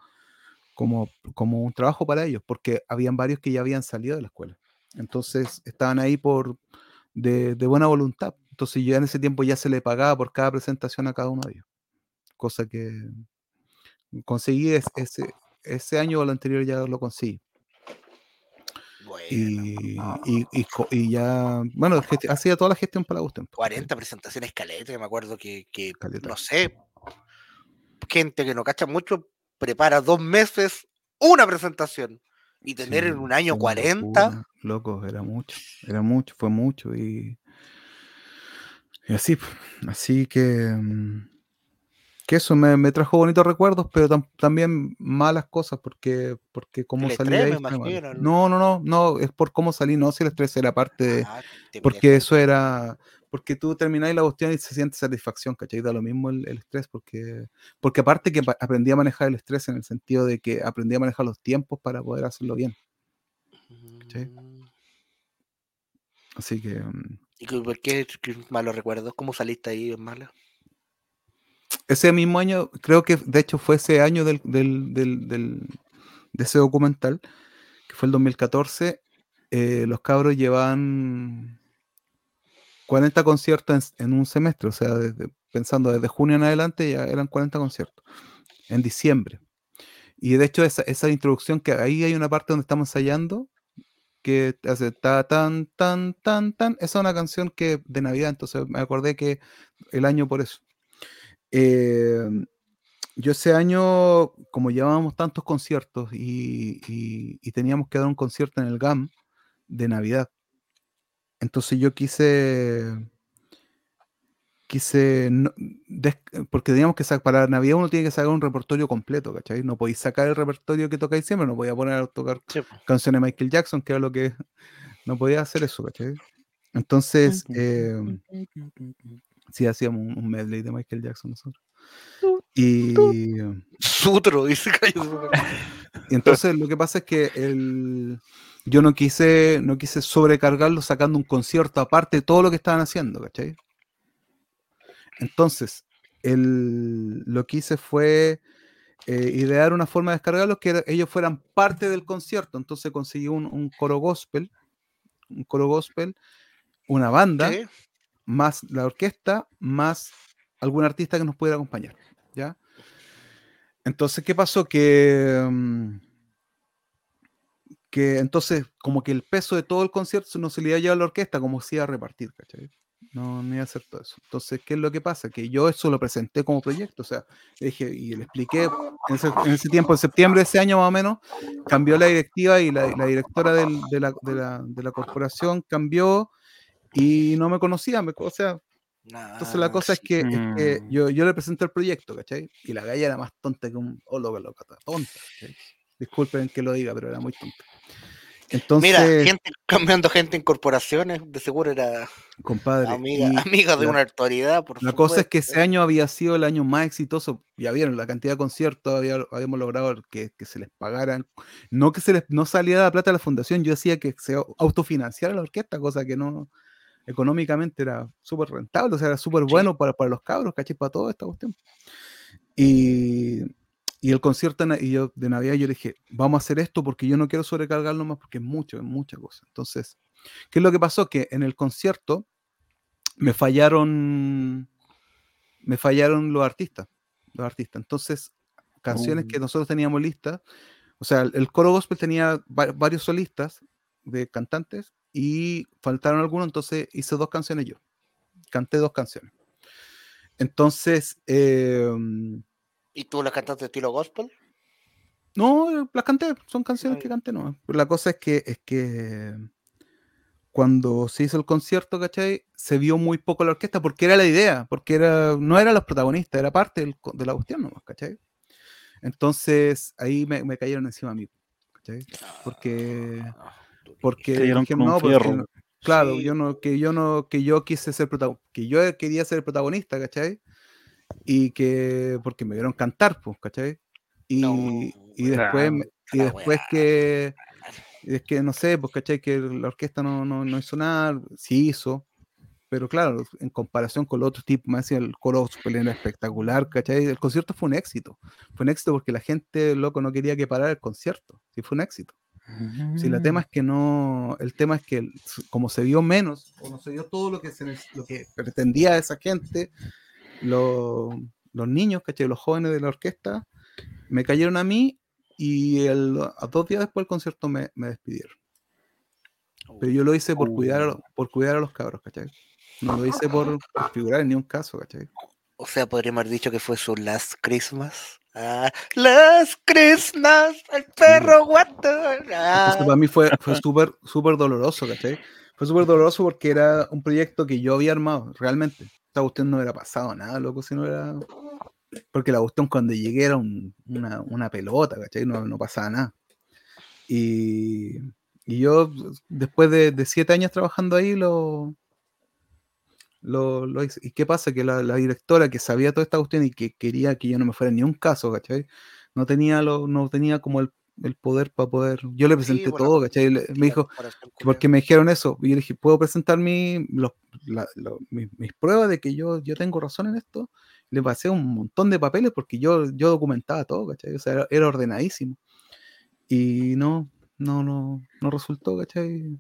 como, como un trabajo para ellos, porque habían varios que ya habían salido de la escuela. Entonces estaban ahí por de, de buena voluntad. Entonces yo en ese tiempo ya se le pagaba por cada presentación a cada uno de ellos. Cosa que conseguí es- ese, ese año o el anterior ya lo conseguí. Bueno, Y, y, y y ya, bueno, hacía toda la gestión para ¿cachai? 40 presentaciones caleta, que me acuerdo que, que no sé, gente que no cacha mucho prepara dos meses una presentación y tener Sí, en un año una 40, locura, Loco, era mucho, era mucho, fue mucho y, y así, po, así que, mm, que eso me, me trajo bonitos recuerdos, pero tam- también malas cosas porque, porque cómo El salí de ahí me imagino, ¿no? No, no, no, es por cómo salí, no, si el estrés era parte de, ah, porque eso era, porque tú termináis la cuestión y se siente satisfacción, ¿cachai? Da lo mismo el, el estrés, porque, porque aparte que aprendí a manejar el estrés en el sentido de que aprendí a manejar los tiempos para poder hacerlo bien. ¿cachai? Así que mm, ¿Y por qué, malos recuerdos? ¿Cómo saliste ahí en mala? ese mismo año, creo que de hecho fue ese año del, del- del- del- de ese documental, que fue el 2014, eh, los cabros llevaban 40 conciertos en, en un semestre, o sea, pensando desde junio en adelante ya eran 40 conciertos, en diciembre. Y de hecho esa, esa introducción que ahí hay una parte donde estamos ensayando, que hace ta tan tan tan tan, esa es una canción que de Navidad, entonces me acordé que el año por eso. Eh, yo ese año, como llevábamos tantos conciertos y, y- y teníamos que dar un concierto en el GAM de Navidad, entonces yo quise quise no- des- porque teníamos que sacar para Navidad uno tiene que sacar un repertorio completo, ¿cachai? No podéis sacar el repertorio que tocáis siempre, no podía poner a tocar Sí, canciones de Michael Jackson, que era lo que [laughs] no podía hacer eso, ¿cachai? Entonces, eh, sí hacíamos un, un medley de Michael Jackson nosotros. Y, Sutro, dice [laughs] Cayo. [laughs] y entonces lo que pasa es que el, yo no quise, no quise sobrecargarlo sacando un concierto aparte de todo lo que estaban haciendo, ¿cachai? Entonces, el, lo que hice fue eh, idear una forma de descargarlos que ellos fueran parte del concierto. Entonces conseguí un, un coro gospel, un coro gospel, una banda, más la orquesta, más algún artista que nos pudiera acompañar. ¿ya? Entonces, ¿qué pasó? Que, mm, entonces, como que el peso de todo el concierto no se le iba a llevar a la orquesta, como se iba a repartir, ¿cachai? No, no iba a hacer todo eso. Entonces, ¿qué es lo que pasa? Que yo eso lo presenté como proyecto, o sea, dije y le expliqué en ese, en ese tiempo, en septiembre de ese año más o menos, cambió la directiva y la, la directora del- de, la, de la- de la corporación cambió y no me conocía, me- o sea, entonces la cosa es que, es que yo, yo le presenté el proyecto, ¿cachai? Y la galla era más tonta que un oh, loca, loca, tonta. ¿cachai? Disculpen que lo diga, pero era muy tonta. Entonces, Mira, gente, cambiando gente en corporaciones, de seguro era compadre, amiga, y amiga de la- una autoridad, por La cosa es que supuesto. ese año había sido el año más exitoso. Ya vieron la cantidad de conciertos, había- habíamos logrado que, que se les pagaran. No que se les no salía la plata a la fundación, yo decía que se autofinanciara la orquesta, cosa que no económicamente era súper rentable, o sea, era súper bueno para, para los cabros, ¿cachai? Para toda esta cuestión. Y, y el concierto y yo, de Navidad, yo le dije, vamos a hacer esto porque yo no quiero sobrecargarlo más porque es mucho, es mucha cosa. Entonces, ¿qué es lo que pasó? Que en el concierto me fallaron me fallaron los artistas los artistas entonces canciones que nosotros teníamos listas o sea el, el coro gospel tenía va- varios solistas de cantantes y faltaron algunos entonces hice dos canciones yo canté dos canciones entonces eh, ¿Y tú la cantaste de estilo gospel? no las canté son canciones que canté no Pero la cosa es que es que cuando se hizo el concierto, ¿cachai? Se vio muy poco la orquesta porque era la idea, porque era, no eran los protagonistas, era parte del de la cuestión nomás, ¿cachai? Entonces ahí me, me cayeron encima a mí, ¿cachai? Porque, porque dijeron, con un no, porque claro, Sí. yo no, que yo no, que yo quise ser protagonista, que yo quería ser el protagonista, ¿cachai? Y que, porque me vieron cantar, pues, ¿cachai? Y, No, y después, me- y la después que, es que no sé, pues, ¿cachai? Que la orquesta no, no, no hizo nada, sí hizo, pero claro, en comparación con los otros tipos, más el coro era espectacular, ¿cachai? El concierto fue un éxito, fue un éxito porque la gente, loco, no quería que parara el concierto, sí fue un éxito. Si el tema es que no, el tema es que como se vio menos, o no se vio todo lo que, se, lo que pretendía esa gente, lo- los niños, ¿cachai? Los jóvenes de la orquesta, me cayeron a mí y el, a dos días después del concierto me, me despidieron. Pero yo lo hice por cuidar, a los- por cuidar a los cabros, ¿cachai? No lo hice por, por figurar en ningún caso, ¿cachai? O sea, podríamos haber dicho que fue su Last Christmas. Ah, Last Christmas, el perro guato. Ah, para mí fue, fue súper, súper doloroso, ¿cachai? Fue súper doloroso porque era un proyecto que yo había armado, realmente. Esta cuestión no hubiera pasado nada, loco, si no era... Porque la cuestión cuando llegué era un- una, una pelota, ¿cachai? No, no pasaba nada. Y, y yo, después de, siete años trabajando ahí, lo, lo, hice. ¿Y qué pasa? Que la, directora que sabía toda esta cuestión y que quería que yo no me fuera ni un caso, ¿cachai? No tenía, lo, no tenía como el, el poder para poder... Yo le presenté bueno, todo, ¿cachai? Le- me dijo, porque me dijeron eso. Y yo le dije, ¿puedo presentar mi, los- la- lo- mis, mis pruebas de que yo, yo tengo razón en esto? Le pasé un montón de papeles porque yo, yo documentaba todo, ¿cachai? O sea, era, era ordenadísimo. Y no, no, no, no resultó, ¿cachai?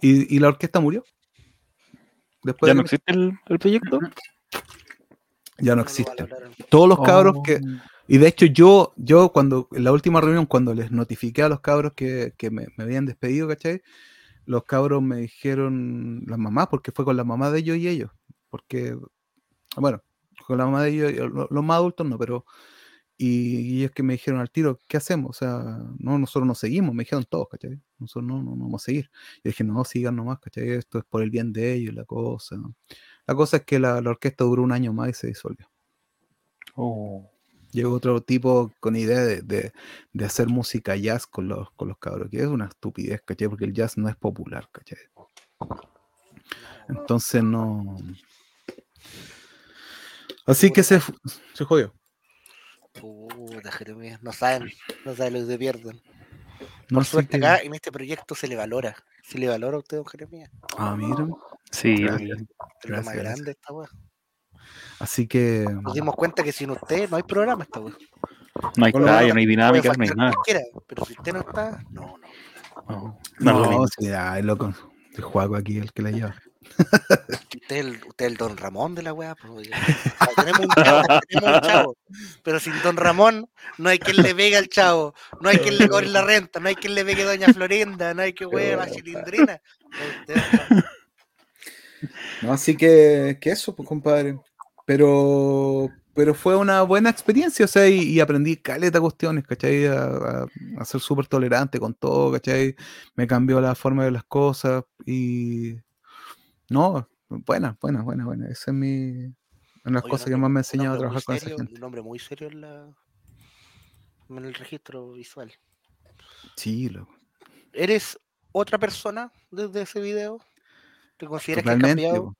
Y, y la orquesta murió. Después ¿Ya de no existe el, el proyecto? ya no existe. Todos los cabros que. Y de hecho, yo, yo cuando, en la última reunión, cuando les notifiqué a los cabros que, que me, me habían despedido. Los cabros me dijeron, las mamás, porque fue con la mamá de ellos y ellos. Porque, bueno, con la mamá de ellos, los, más adultos no, pero. Y, es que me dijeron al tiro, ¿qué hacemos? O sea, no, nosotros no seguimos, me dijeron todos, ¿cachai? Nosotros no, no, no vamos a seguir. Y dije, no, sigan nomás, ¿cachai? Esto es por el bien de ellos, la cosa. La cosa es que la, la orquesta duró un año más y se disolvió. Oh. Llegó otro tipo con idea de, de- de hacer música jazz con los, con los cabros, que es una estupidez, ¿cachai? Porque el jazz no es popular, ¿cachai? Entonces no. Así que se, se jodió. Puta, Jeremías, no saben, no saben lo que se pierden. No Por suerte qué- acá en este proyecto se le valora. Se le valora a usted, don Jeremías. Ah, mira. Sí, Gracias. Es lo más grande esta weá. Así que. Nos dimos cuenta que sin usted no hay programa esta weá. no hay bueno, no hay dinámica, no hay nada. pero si usted no está, no, no. No, no sí, ay, loco. El juego aquí el que la lleva. Usted es el, usted es el don Ramón de la weá. Pues, tenemos, un chavo, tenemos un chavo, pero sin don Ramón no hay quien le pegue al chavo, no hay quien le cobre la renta, no hay quien le pegue a doña Florinda, no hay que wear la cilindrina. No, así que, que eso, pues, compadre. Pero, pero fue una buena experiencia, o sea, y, y aprendí caleta cuestiones, ¿cachai? A, a- a ser súper tolerante con todo, ¿cachai? Me cambió la forma de las cosas y... No, buena, buena, buena, buena. Esa es mi... Una de las Oye, cosas que más me ha enseñado a trabajar con esa gente. Un hombre muy serio en, la, en el registro visual. Sí, loco. ¿Eres otra persona desde ese video? ¿Te consideras que has Totalmente. cambiado?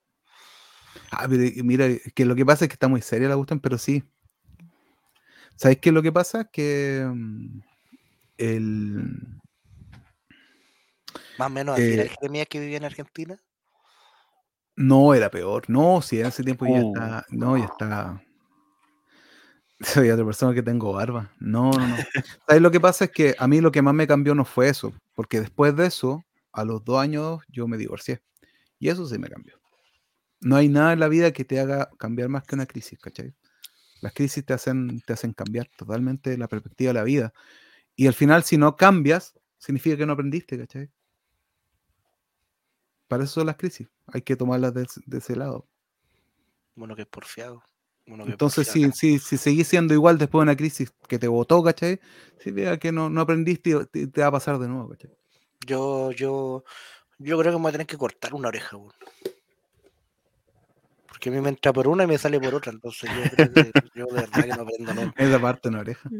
Ah, pero, eh, mira, que lo que pasa es que está muy seria la cuestión, pero sí. ¿Sabes qué es lo que pasa? Que mm, el, Más o menos así era Eh, el Jeremías que vivía en Argentina. no era peor. No, si en ese tiempo ya Oh. está. No, ya está. [laughs] Soy otra persona que tengo barba. No, no, no. ¿Sabes lo que pasa? Es que a mí lo que más me cambió no fue eso. Porque después de eso, a los dos años, yo me divorcié. Y eso sí me cambió. No hay nada en la vida que te haga cambiar más que una crisis, ¿cachai? Las crisis te hacen, te hacen cambiar totalmente la perspectiva de la vida. Y al final, si no cambias, significa que no aprendiste, ¿cachai? Para eso son las crisis. Hay que tomarlas de, de ese lado. Bueno, que es porfiado. Bueno, que Entonces, si, porfiado. si, si seguís siendo igual después de una crisis que te botó, ¿cachai? Si vea que no, no aprendiste, y te, te va a pasar de nuevo, ¿cachai? Yo, yo, yo creo que me voy a tener que cortar una oreja, weón. Porque a mí me entra por una y me sale por otra, entonces yo [laughs] de verdad que no aprendo nunca. Esa parte de una oreja.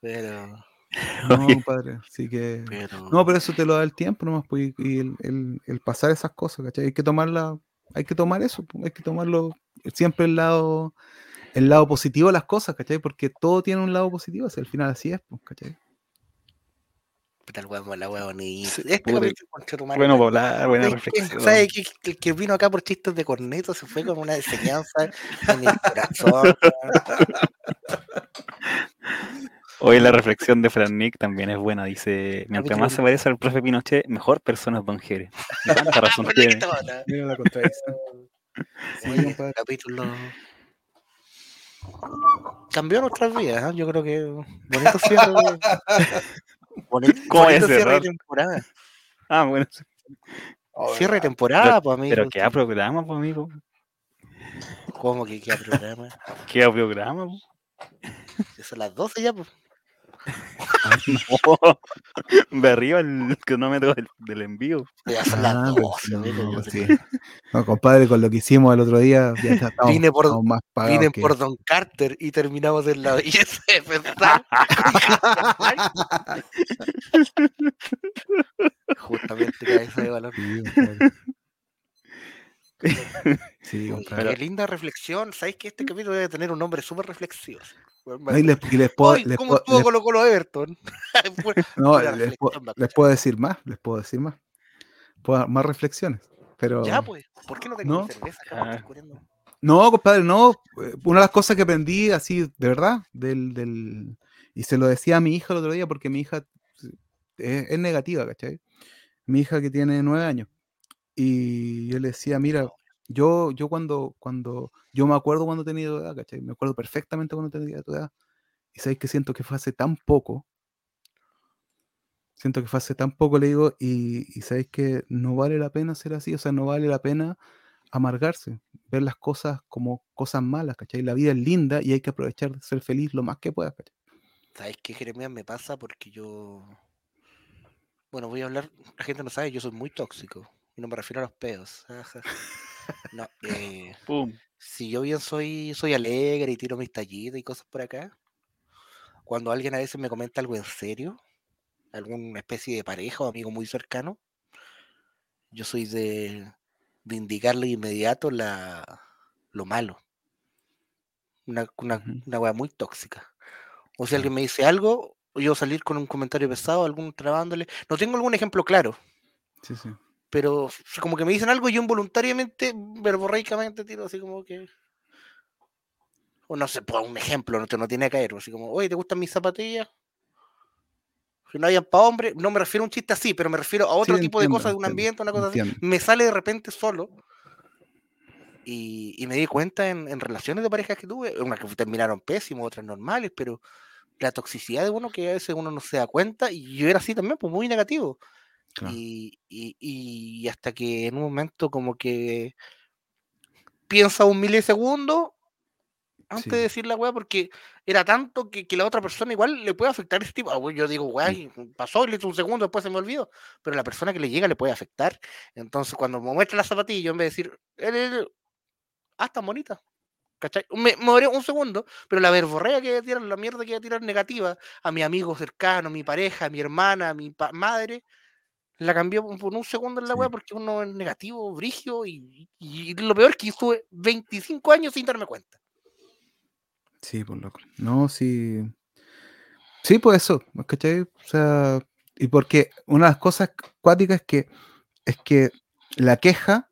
Pero, [laughs] No, compadre. Así que. pero, No, pero eso te lo da el tiempo nomás, pues, y el- el pasar esas cosas, ¿cachai? Hay que tomarla, hay que tomar eso, pues, hay que tomarlo siempre el lado, el lado positivo de las cosas, ¿cachai? Porque todo tiene un lado positivo, si al final así es, pues, ¿cachai? Puta, el weón, la. Sí, Este madre, Bueno, hablar, buena ¿Sabes qué? reflexión. ¿Sabe que que el que vino acá por chistes de corneto se fue con una enseñanza en el corazón? Hoy la reflexión de Fran Nick también es buena. Dice: Mientras más se parece al profe Pinochet, mejor persona es Don Jere. Tanta [laughs] razón tiene. Mira la contradicción. [laughs] Sí, capítulo cambió nuestras vidas, ¿eh? yo creo que bonito cierre [laughs] bonito, ¿Cómo bonito es cierre de temporada. Ah, bueno. sí. Cierre de temporada, pues amigo. Pero queda programa, pues, amigo. ¿Cómo que queda programa? [laughs] Queda programa, pues. Ya Son las 12 ya, pues. [laughs] No. De arriba el cronómetro del, del envío. Ah, pero 12, no, sí. No, compadre, con lo que hicimos el otro día, ya está- estamos, Vine por- estamos más pagados Vine que- por Don Carter y terminamos en la [laughs] pensar. [laughs] Justamente cabeza de balón. Sí. Sí. Qué linda reflexión. ¿Sabéis que este capítulo debe tener un nombre súper reflexivo? No, y les, y les puedo, les ¿Cómo puedo- estuvo les- Colo Colo Everton? [laughs] Fue no, les puedo- reflexión, les puedo decir más, les puedo decir más. Puedo dar más reflexiones. Pero Ya, pues. ¿Por qué no tenéis No. cerveza? Ah. no, compadre, no. eh, Una de las cosas que aprendí así, de verdad, del, del, y se lo decía a mi hija el otro día, porque mi hija es, es negativa, ¿cachai? Mi hija que tiene nueve años. Y yo le decía, mira, yo, yo cuando, cuando, yo me acuerdo cuando tenía tu edad, ¿cachai? Me acuerdo perfectamente cuando tenía tu edad. Y sabéis que siento que fue hace tan poco. Siento que fue hace tan poco, le digo, y, y sabéis que no vale la pena ser así, o sea, no vale la pena amargarse, ver las cosas como cosas malas, ¿cachai? La vida es linda y hay que aprovechar de ser feliz lo más que puedas, ¿cachai? ¿Sabes qué, Jeremías? Me pasa porque yo. Bueno, voy a hablar. La gente no sabe, yo soy muy tóxico. Y no me refiero a los pedos. No, eh, Pum. si yo bien soy, soy alegre y tiro mis tallitas y cosas por acá, cuando alguien a veces me comenta algo en serio, alguna especie de pareja o amigo muy cercano, yo soy de, de indicarle de inmediato la, lo malo. Una, una, una wea muy tóxica. O si alguien me dice algo, yo salir con un comentario pesado, algún trabándole. No tengo algún ejemplo claro, Sí, sí. Pero como que me dicen algo, yo involuntariamente, verborreicamente tiro así como que. O no sé, pues un ejemplo, no, te, no tiene que caer. Así como, oye, ¿te gustan mis zapatillas? Si no hayan para hombre, no me refiero a un chiste así, pero me refiero a otro Sí, tipo de entiendo, cosas, de un entiendo, ambiente, una cosa así. entiendo. Me sale de repente solo. Y, y me di cuenta en, en relaciones de parejas que tuve, unas que terminaron pésimos, otras normales, pero la toxicidad de uno que a veces uno no se da cuenta, y yo era así también, pues muy negativo. Claro. Y, y- y hasta que en un momento como que piensa un milisegundo antes Sí. de decir la weá, porque era tanto que, que la otra persona igual le puede afectar ese tipo. ah, Yo digo, weá, y pasó, le hizo un segundo, después se me olvidó, pero la persona que le llega le puede afectar. Entonces, cuando me muestra la zapatilla, en vez de decir, "Eh, eh, eh, ah, tan bonita. ¿Cachai? Me, me un segundo, pero la verborrea que iba a tirar, la mierda que iba a tirar negativa a mi amigo cercano, a mi pareja, a mi hermana, a mi madre, la cambió por un segundo en la Sí. weá porque uno es negativo, brigio, y, y lo peor es que estuve 25 años sin darme cuenta. Sí, por loco. No, sí. Sí, pues eso, ¿cachai? O sea, y porque una de las cosas cuáticas es que es que la queja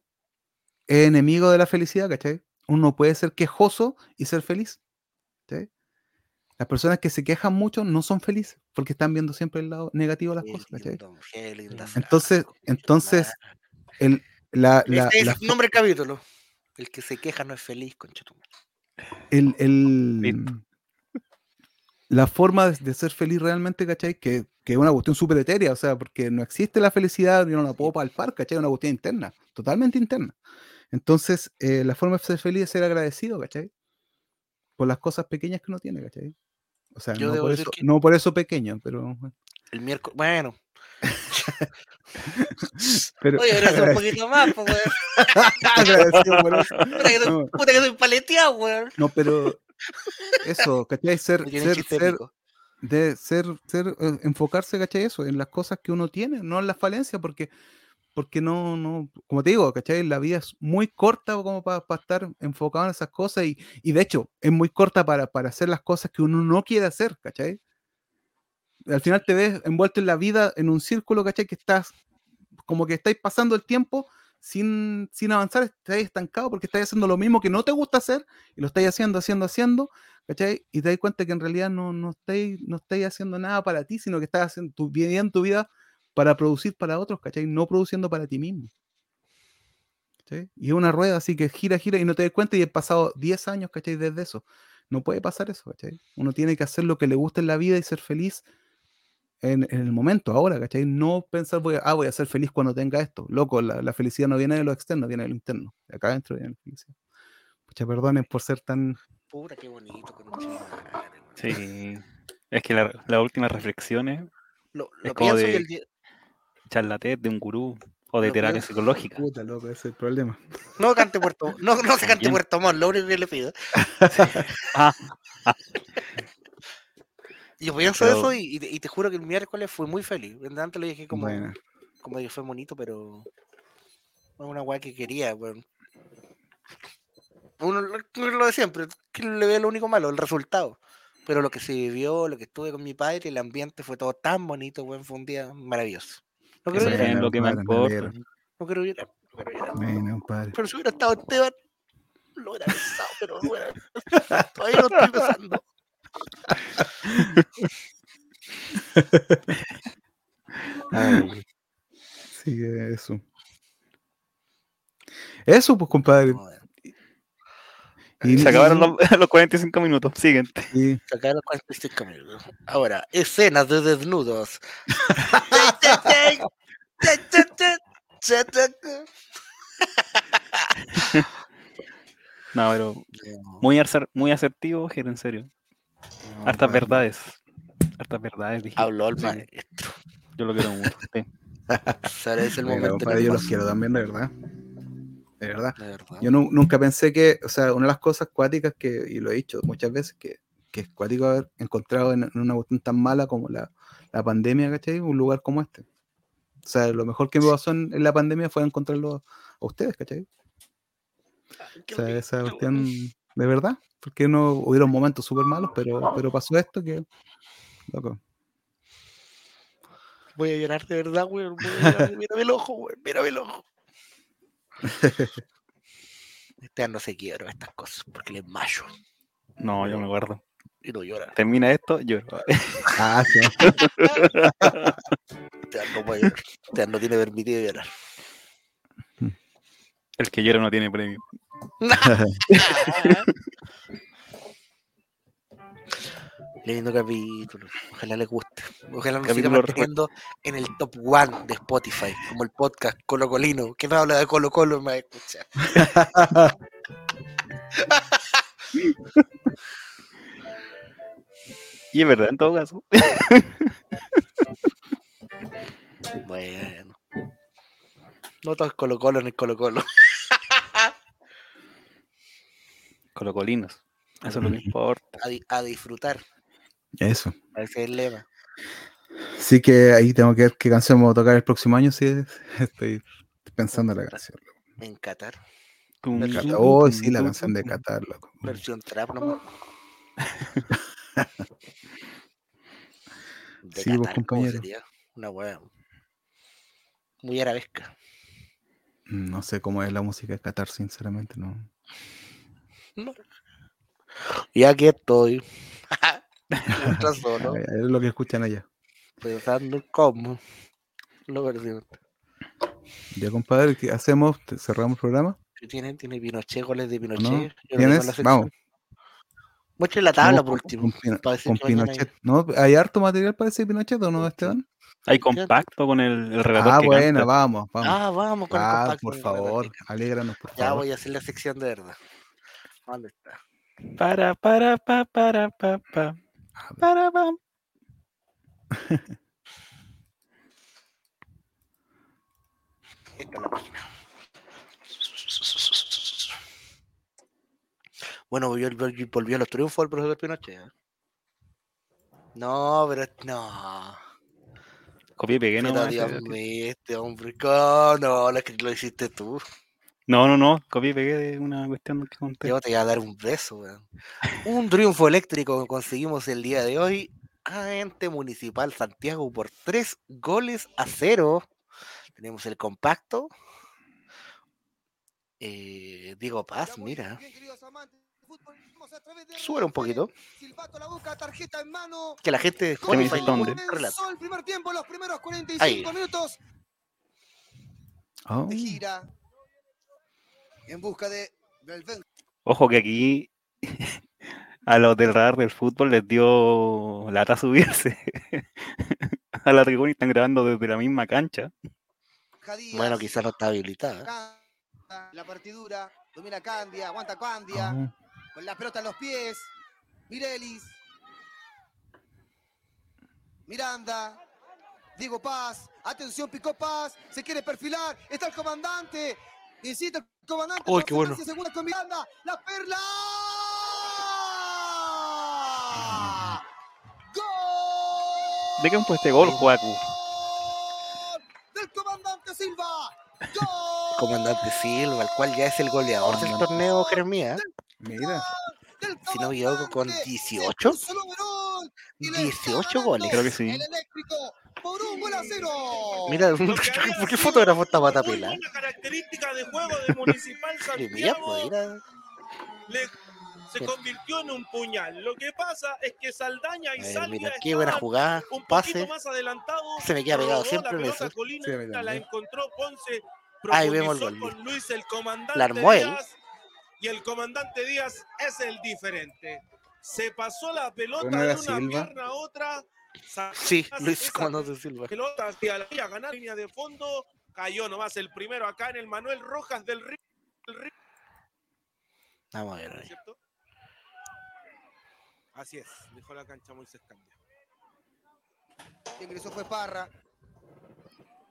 es enemigo de la felicidad, ¿cachai? Uno puede ser quejoso y ser feliz. ¿cachai? Las personas que se quejan mucho no son felices porque están viendo siempre el lado negativo de las cosas, ¿cachai? frase, Entonces, entonces, el, la, la, Ese es la el nombre del capítulo. El que se queja no es feliz, concha tu madre. el, el- la forma de, de ser feliz realmente, ¿cachai? Que, que es una cuestión súper etérea, o sea, porque no existe la felicidad, yo no la puedo palpar, ¿cachai? Es una cuestión interna, totalmente interna. Entonces, eh, la forma de ser feliz es ser agradecido, ¿cachai? Por las cosas pequeñas que uno tiene, ¿cachai? O sea, no por, eso, que- no por eso pequeño, pero... El miércoles. Bueno. [laughs] pero Oye, pero un poquito más, pues, weón. [laughs] [laughs] No. puta que soy paleteado, weón. No, pero eso, ¿cachai? Ser, ser, ser, de ser, ser, eh, enfocarse, ¿cachai? Eso, en las cosas que uno tiene, no en las falencias, porque, porque no, no, como te digo, ¿cachai? La vida es muy corta como para estar enfocado en esas cosas y, y de hecho es muy corta para, para hacer las cosas que uno no quiere hacer, ¿cachai? Al final te ves envuelto en la vida en un círculo, ¿cachai? Que estás, como que estáis pasando el tiempo sin, sin avanzar, estáis estancado porque estáis haciendo lo mismo que no te gusta hacer y lo estáis haciendo, haciendo, haciendo, ¿cachai? Y te das cuenta que en realidad no, no, estáis, no haciendo nada para ti, sino que estás haciendo tu, viviendo tu vida para producir para otros, ¿cachai? No produciendo para ti mismo. ¿cachai? Y es una rueda así que gira, gira y no te das cuenta y he pasado 10 años, ¿cachai? Desde eso. No puede pasar eso, ¿cachai? Uno tiene que hacer lo que le gusta en la vida y ser feliz en, en el momento, ahora, ¿cachai? No pensar, voy a, ah, voy a ser feliz cuando tenga esto. Loco, la, la felicidad no viene de lo externo, viene de lo interno. De acá adentro viene la felicidad. Pucha, perdonen por ser tan... Puta, qué bonito. Sí. Es que la- las últimas reflexiones, Lo, Es lo pienso y de- el día. Charlatán de un gurú o de Lo terapia psicológica. Puta, loco, ese es el problema. No cante Puerto No, no se cante Bien. Puerto Montt, lo único que le pido. Ah, [laughs] [laughs] Yo pienso Pero- eso y, y te, juro que el miércoles fui muy feliz. Antes lo dije como, Bueno, como que fue bonito, pero es una weá que quería, weón. Uno lo, lo de siempre, que le ve lo único malo, el resultado. Pero lo que se vivió, lo que estuve con mi padre, el ambiente fue todo tan bonito, weón, fue un día maravilloso. No llorar, es lo que me Bueno, importa. no quiero llorar, no quiero llorar. bueno, compadre. Pero si hubiera estado Esteban, lo hubiera besado, pero no hubiera- todavía lo estoy besando. [laughs] Ay, Sí, eso. Eso, pues, compadre. Y- se acabaron [laughs] y- los, los 45 minutos. Siguiente. [laughs] y- Sacaron 45 minutos. Ahora, escenas de desnudos. No, pero muy, acer- muy asertivo, Jero, en serio. No, Hartas verdades. Hartas verdades, dije. Habló el maestro. Yo lo quiero mucho. sí. [laughs] Ahora es el momento. en compadre, el yo los quiero también, de verdad. De verdad. de verdad. Yo nu- nunca pensé que, o sea, una de las cosas cuáticas que, y lo he dicho muchas veces, que, que es cuático haber encontrado en, en una cuestión tan mala como la, la pandemia, ¿cachai? Un lugar como este. O sea, lo mejor que me pasó en, en la pandemia fue encontrarlo a ustedes, ¿cachai? Qué O sea, esa cuestión de verdad, porque no hubieron momentos súper malos, pero, pero pasó esto que, loco. Voy a llorar de verdad, weón. llorar, Mírame el ojo, weón. Mírame el ojo. [laughs] Este no se quiebra estas cosas porque él es mayo No, yo me guardo. y no llora. Termina esto, lloro. [laughs] Ah, sí. Este no puede llorar. Este no tiene permitido llorar. El que llora no tiene premio. [laughs] Lindo capítulo. Ojalá les guste. Ojalá nos siga manteniendo en el top one de Spotify, como el podcast Colo Colino, que no habla de Colo Colo, me va a escuchar. [laughs] Y es verdad, en todo caso. [laughs] Bueno. No todo es Colo Colo en el Colo Colo. [laughs] Colocolinos. Eso es lo que importa. A disfrutar. Eso. Ese es el lema. Sí que ahí tengo que ver qué canción vamos a tocar el próximo año, sí, estoy pensando en la canción. loco. En Qatar. Tum, Qatar. Oh, sí, la canción de. Qatar, loco. Versión trap nomás. [laughs] De Sí, vos, Qatar, ¿cómo compañero. sería? Una hueá. Muy arabesca. No sé cómo es la música de Qatar, sinceramente, no. No. Y aquí estoy. [laughs] [laughs] Solo. Es lo que escuchan allá. Pensando en cómo. Lo versión. Ya, compadre, ¿qué hacemos? ¿Te- ¿Cerramos el programa? ¿Qué tienen? ¿Tiene Pinochet, goles de Pinochet? no? Yo no tengo ¿Tienes? Vamos. Muestre la tabla por último. Con, Pino- para decir con que mañana hay- Pinochet. ¿No? ¿Hay harto material para decir Pinochet o no, Esteban? Hay compacto con el, el relator Ah, que bueno, canta. vamos, vamos. Ah, vamos con el Ah, compacto por favor, alégranos, por Ya favor. voy a hacer la sección de verdad. ¿Dónde está? Para, para, pa, para, pa, pa. Página. Bueno, volvió, volvió, volvió a los triunfos el profesor Pinochet. ¿eh? No, pero no. Copié y pegué, Pero no. Dios mío, este hombre, ¿cómo? no, lo hiciste tú. No, no, no. Copié y pegué de una cuestión que conté. Yo te iba a dar un beso, weón. Un triunfo eléctrico que conseguimos el día de hoy. Ente Municipal Santiago por tres goles a cero. Tenemos el compacto. Eh, Diego Paz, mira. Sube un poquito. Que la gente ¿Qué me Spotify dices, dónde? le relata. el primer tiempo, los primeros 45 Ahí. minutos Oh, de gira en busca de del Ojo que aquí [laughs] a los del radar del fútbol les dio lata subirse [laughs] a la tribuna y están grabando desde la misma cancha. Bueno, quizás no está habilitada. La partidura, domina Candia, aguanta Candia, oh. con la pelota en los pies, Mirelis, Miranda, Diego Paz, atención, picó Paz, se quiere perfilar, está el comandante, insiste el comandante, Uy, qué bueno. segundos con Miranda, la perla. ¡Gol! ¿De qué han puesto este gol, Juacu? del comandante Silva. [laughs] Comandante Silva, el cual ya es el goleador del torneo Jeremías. Mira, Si no me equivoco, con 18. 18 goles. Creo que sí. El eléctrico por un gol a cero. Mira, [laughs] ¿por qué fotógrafo está patapela? Una característica de juego de Municipal [laughs] Mira, Santiago pues, le- se convirtió en un puñal. Lo que pasa es que Saldaña y Salvia mira, qué buena jugada. un Pase. poquito más adelantados. Se me queda pegado siempre la en pelota. Colina, Sí, la encontró Ponce. Ahí vemos el gol, con Luis el comandante La armó él. Díaz, y el comandante Díaz es el diferente. Se pasó la pelota ¿Pero no de una Silva? pierna a otra. Sí, Luis Comandante Silva. pelota hacia la línea, ganar línea de fondo. Cayó nomás el primero acá en el Manuel Rojas del Río. del Río. Vamos a ver ahí. ¿cierto? Así es, dejó la cancha Moisés Cambia. ingresó fue Parra.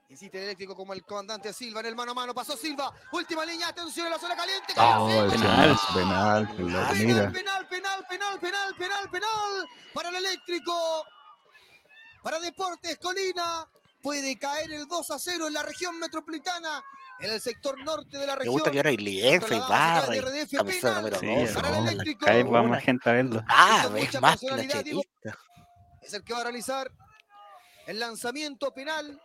Insiste el eléctrico como el comandante Silva en el mano a mano. Pasó Silva. Última línea. Atención en la zona caliente. Oh, penal, penal, penal, penal, penal, penal, penal, penal, penal. Para el eléctrico. Para Deportes Colina. Puede caer el 2 a 0 en la región metropolitana. En el sector norte de la Me región. gusta que ahora hay lienzo, hay barra, y camiseta número Sí, 12. eso, Para el eléctrico. Cada vez va más gente a verlo. Ah, mucha más Diego. Es el que va a realizar el lanzamiento penal.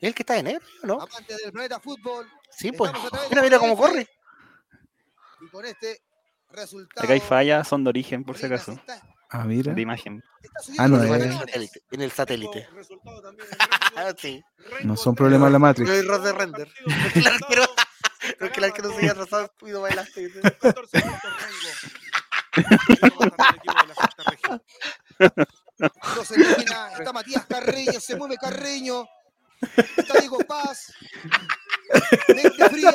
¿Es el que está de negro, no? Amante del planeta fútbol. Sí, pues. Mira, mira cómo corre. Y con este resultado. Acá hay fallas, son de origen, por si acaso. Ah, mira. De imagen. Ah, no En el satélite. En el satélite. sí. No son problemas de la Matrix. No hay error de render. [laughs] El arquero, [laughs] es que el arquero se haya atrasado y no bailaste. 14 puntos. [laughs] Está Matías Carreño. Se mueve Carreño. Está Diego Paz. Mente fría.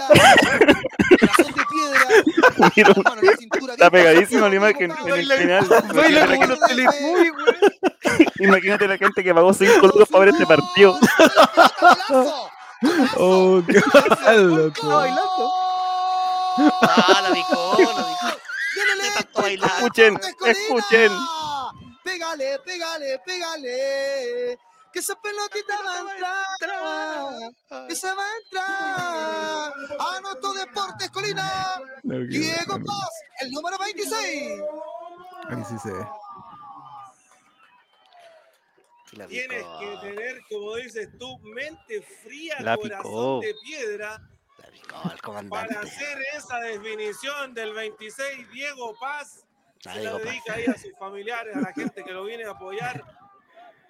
Corazón de piedra. Mira, Mano en la cintura, Está bien pegadísimo la imagen en el final. Baila Imagínate como la los gente- Teletubbies, güey. Imagínate la gente que pagó 5 lucas para ver este partido. Oh, qué. Ah, la picó, la picó. Escuchen, escuchen. Pégale, pégale, pégale. Que esa pelotita va a entrar. Que se va a entrar. Anotó Deportes Colina. Diego. Paz, el número 26. Ahí sí se ve. La Tienes que tener, como dices tú, mente fría, La corazón picó. de piedra La picó el comandante. para hacer esa definición del 26 Diego Paz. Ah, Se Diego la dedica ahí a sus familiares, a la gente que lo viene a apoyar.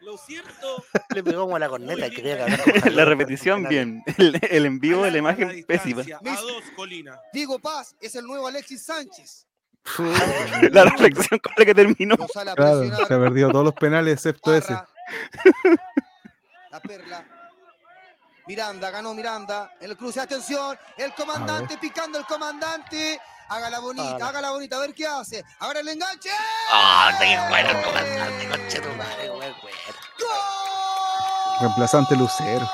Lo cierto, [laughs] Le pegó como la corneta y quería cagar. La repetición, bien. El, el en vivo de la imagen, pésima. a dos colinas. Diego Paz es el nuevo Alexis Sánchez. [laughs] La reflexión con la que terminó. Claro, se ha perdido todos los penales excepto ese. La perla. Miranda, ganó Miranda. El cruce, atención. El comandante picando el comandante. Hágala bonita, Ah. hágala bonita. A ver qué hace. Ahora el enganche. Ah, qué bueno el comandante, conche tu madre, güey, güey. Reemplazante Lucero.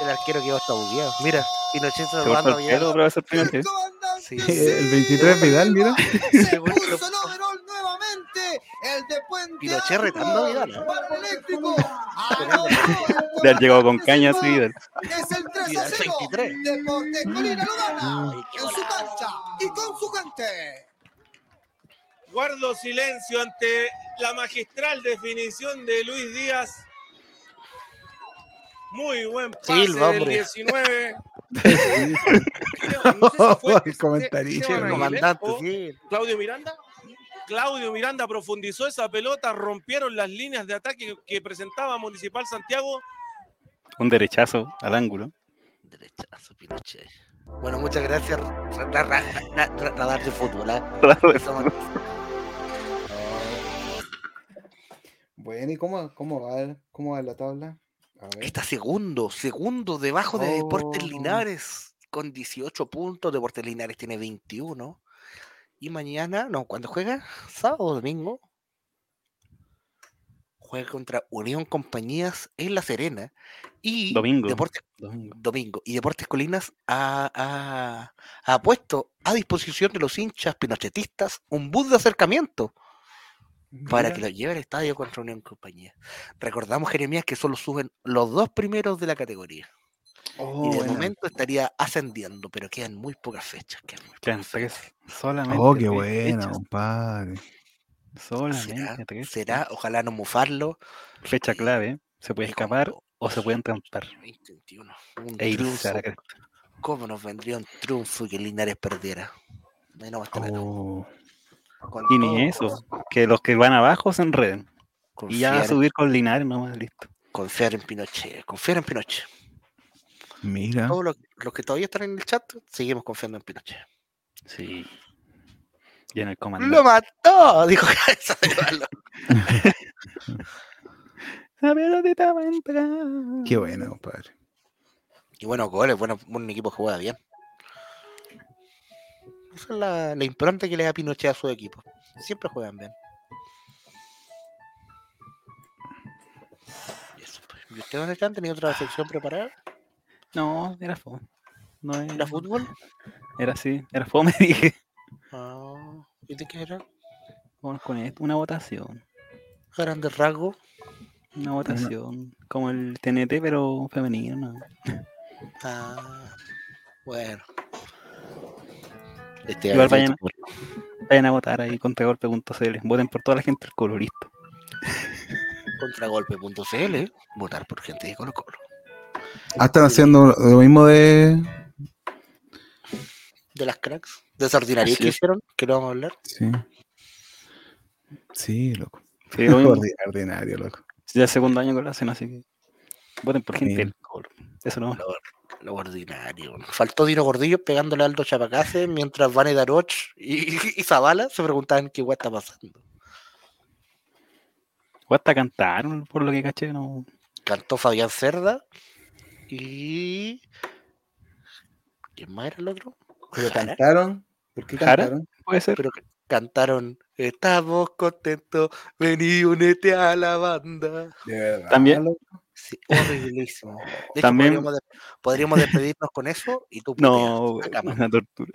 El arquero quedó hasta bugueado. Mira, Pinochet se Se lo cortó manda el pelo, bien. profesor Pinochet. Sí. El 23 Vidal, mira. Se puso el overall nuevamente. El de Puente Pinochet retando a Vidal, ¿eh? Para [laughs] el eléctrico. El De haber llegado con cañas y Vidal. Es el 3 a Vidal 0. 23. Deportes Colina lo gana. Su cancha y con su gente. Guardo silencio ante la magistral definición de Luis Díaz. Muy buen pase Silva, del hombre. 19. [laughs] No sé si fue [laughs] el comentarista. Esteban El Aguilera comandante, o sí. Claudio Miranda. Claudio Miranda profundizó esa pelota, rompieron las líneas de ataque que presentaba Municipal Santiago. Un derechazo al ángulo. Derechazo, Pinochet. Bueno, muchas gracias, ra- ra- ra- ra- ra- radar de fútbol. ¿eh? Bueno, ¿y cómo, cómo, va, cómo va la tabla? A ver. Está segundo, segundo debajo de Deportes Oh. Linares con 18 puntos. Deportes Linares tiene 21. Y mañana, no, ¿cuándo juega? ¿Sábado o domingo? Juega contra Unión Compañías en La Serena. Y Domingo. Deportes, Domingo. domingo. Y Deportes Colinas ha, ha- ha puesto a disposición de los hinchas pinochetistas un bus de acercamiento para que lo lleve al estadio contra Unión Compañía. Recordamos, Jeremías, que solo suben los dos primeros de la categoría. Oh, y de buena. momento estaría ascendiendo, pero quedan muy pocas fechas. Quedan muy Quedan pocas tres. fechas. Solamente. Oh, qué fechas. compadre. Solamente ¿Será? tres. ¿Será? Ojalá no mufarlo. Fecha clave. Se puede Y escapar o se pueden trampar. 2021. Un E irse triunfo. a. ¿Cómo nos vendría un triunfo que Linares perdiera? Ahí no va a estar acá. Oh, Y ni eso. Que los que van abajo se enreden. Y ya Confiar, subir con Linares nomás, listo. confiar en Pinochet. Confiar en Pinochet. mira. Todos los, los que todavía están en el chat, seguimos confiando en Pinochet. Sí. Y en el comandante. ¡Lo mató! [laughs] Dijo Cabeza de Palo. La [laughs] pelotita va a entrar. Qué buena, compadre. Y bueno, goles, bueno, un equipo que juega bien. Esa es la, la impronta que le da Pinochet a su equipo. Siempre juegan bien. Y pues. ¿Y usted, don Esteban, tenía otra sección preparada? No, era fome. No es- ¿Era fútbol? Era así, era fome, [laughs] dije. Ah, ¿Y de qué era? Vamos con esto, una votación. Grandes rasgos. Una votación. Como el TNT, pero femenino, ¿no? Ah, bueno. Este Igual vayan, vayan a votar ahí contragolpe.cl. Voten por toda la gente del colorista. contragolpe.cl, votar por gente de Colo Colo. Ah, están haciendo lo mismo de. De las cracks, de esa ordinaria que es. hicieron, que lo vamos a hablar. Sí. Sí, loco. Sí, [laughs] Ordinario, loco. Ya es segundo año que lo hacen, así que voten por gente del. Eso no. Lo, lo ordinario. Faltó Dino Gordillo pegándole a Aldo Chapacase mientras Vane Daroch y, [laughs] y Zavala se preguntaban qué guay está pasando. Hasta cantaron, por lo que caché, no. Cantó Fabián Cerda y. ¿Quién más era el otro? Pero Jara. cantaron. ¿Por qué ¿Jara? cantaron? Puede ser. Pero cantaron Estamos contentos, vení únete a la banda. De verdad. También-. Sí, horriblísimo. [laughs] De hecho, También- podríamos, de- podríamos despedirnos con eso y tú No, puteas a cama. una tortura.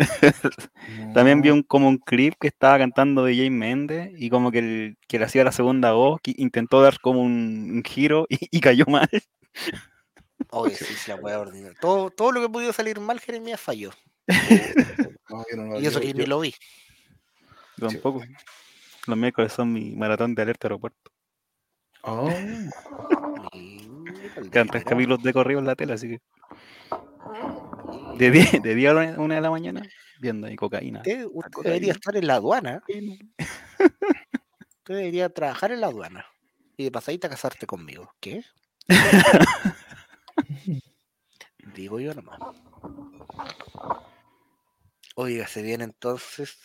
También vi un, como un clip que estaba cantando DJ Méndez y como que, el, que le hacía la segunda voz, que intentó dar como un, un giro y, y cayó mal. Oye, sí, sí, la wea ordinaria. Todo, todo lo que pudo salir mal, Jeremías falló. [laughs] No, yo no lo- Y eso que ni lo vi. Yo Tampoco. Los miércoles son mi maratón de alerta aeropuerto. Oh, [laughs] Quedan tres capítulos de corrido en la tele, así que. De 10 de 10 a una de la mañana, viendo ahí cocaína. Usted, usted cocaína. debería estar en la aduana. [laughs] Usted debería trabajar en la aduana. Y de pasadita casarte conmigo. ¿Qué? Digo yo nomás. Oiga, se viene entonces.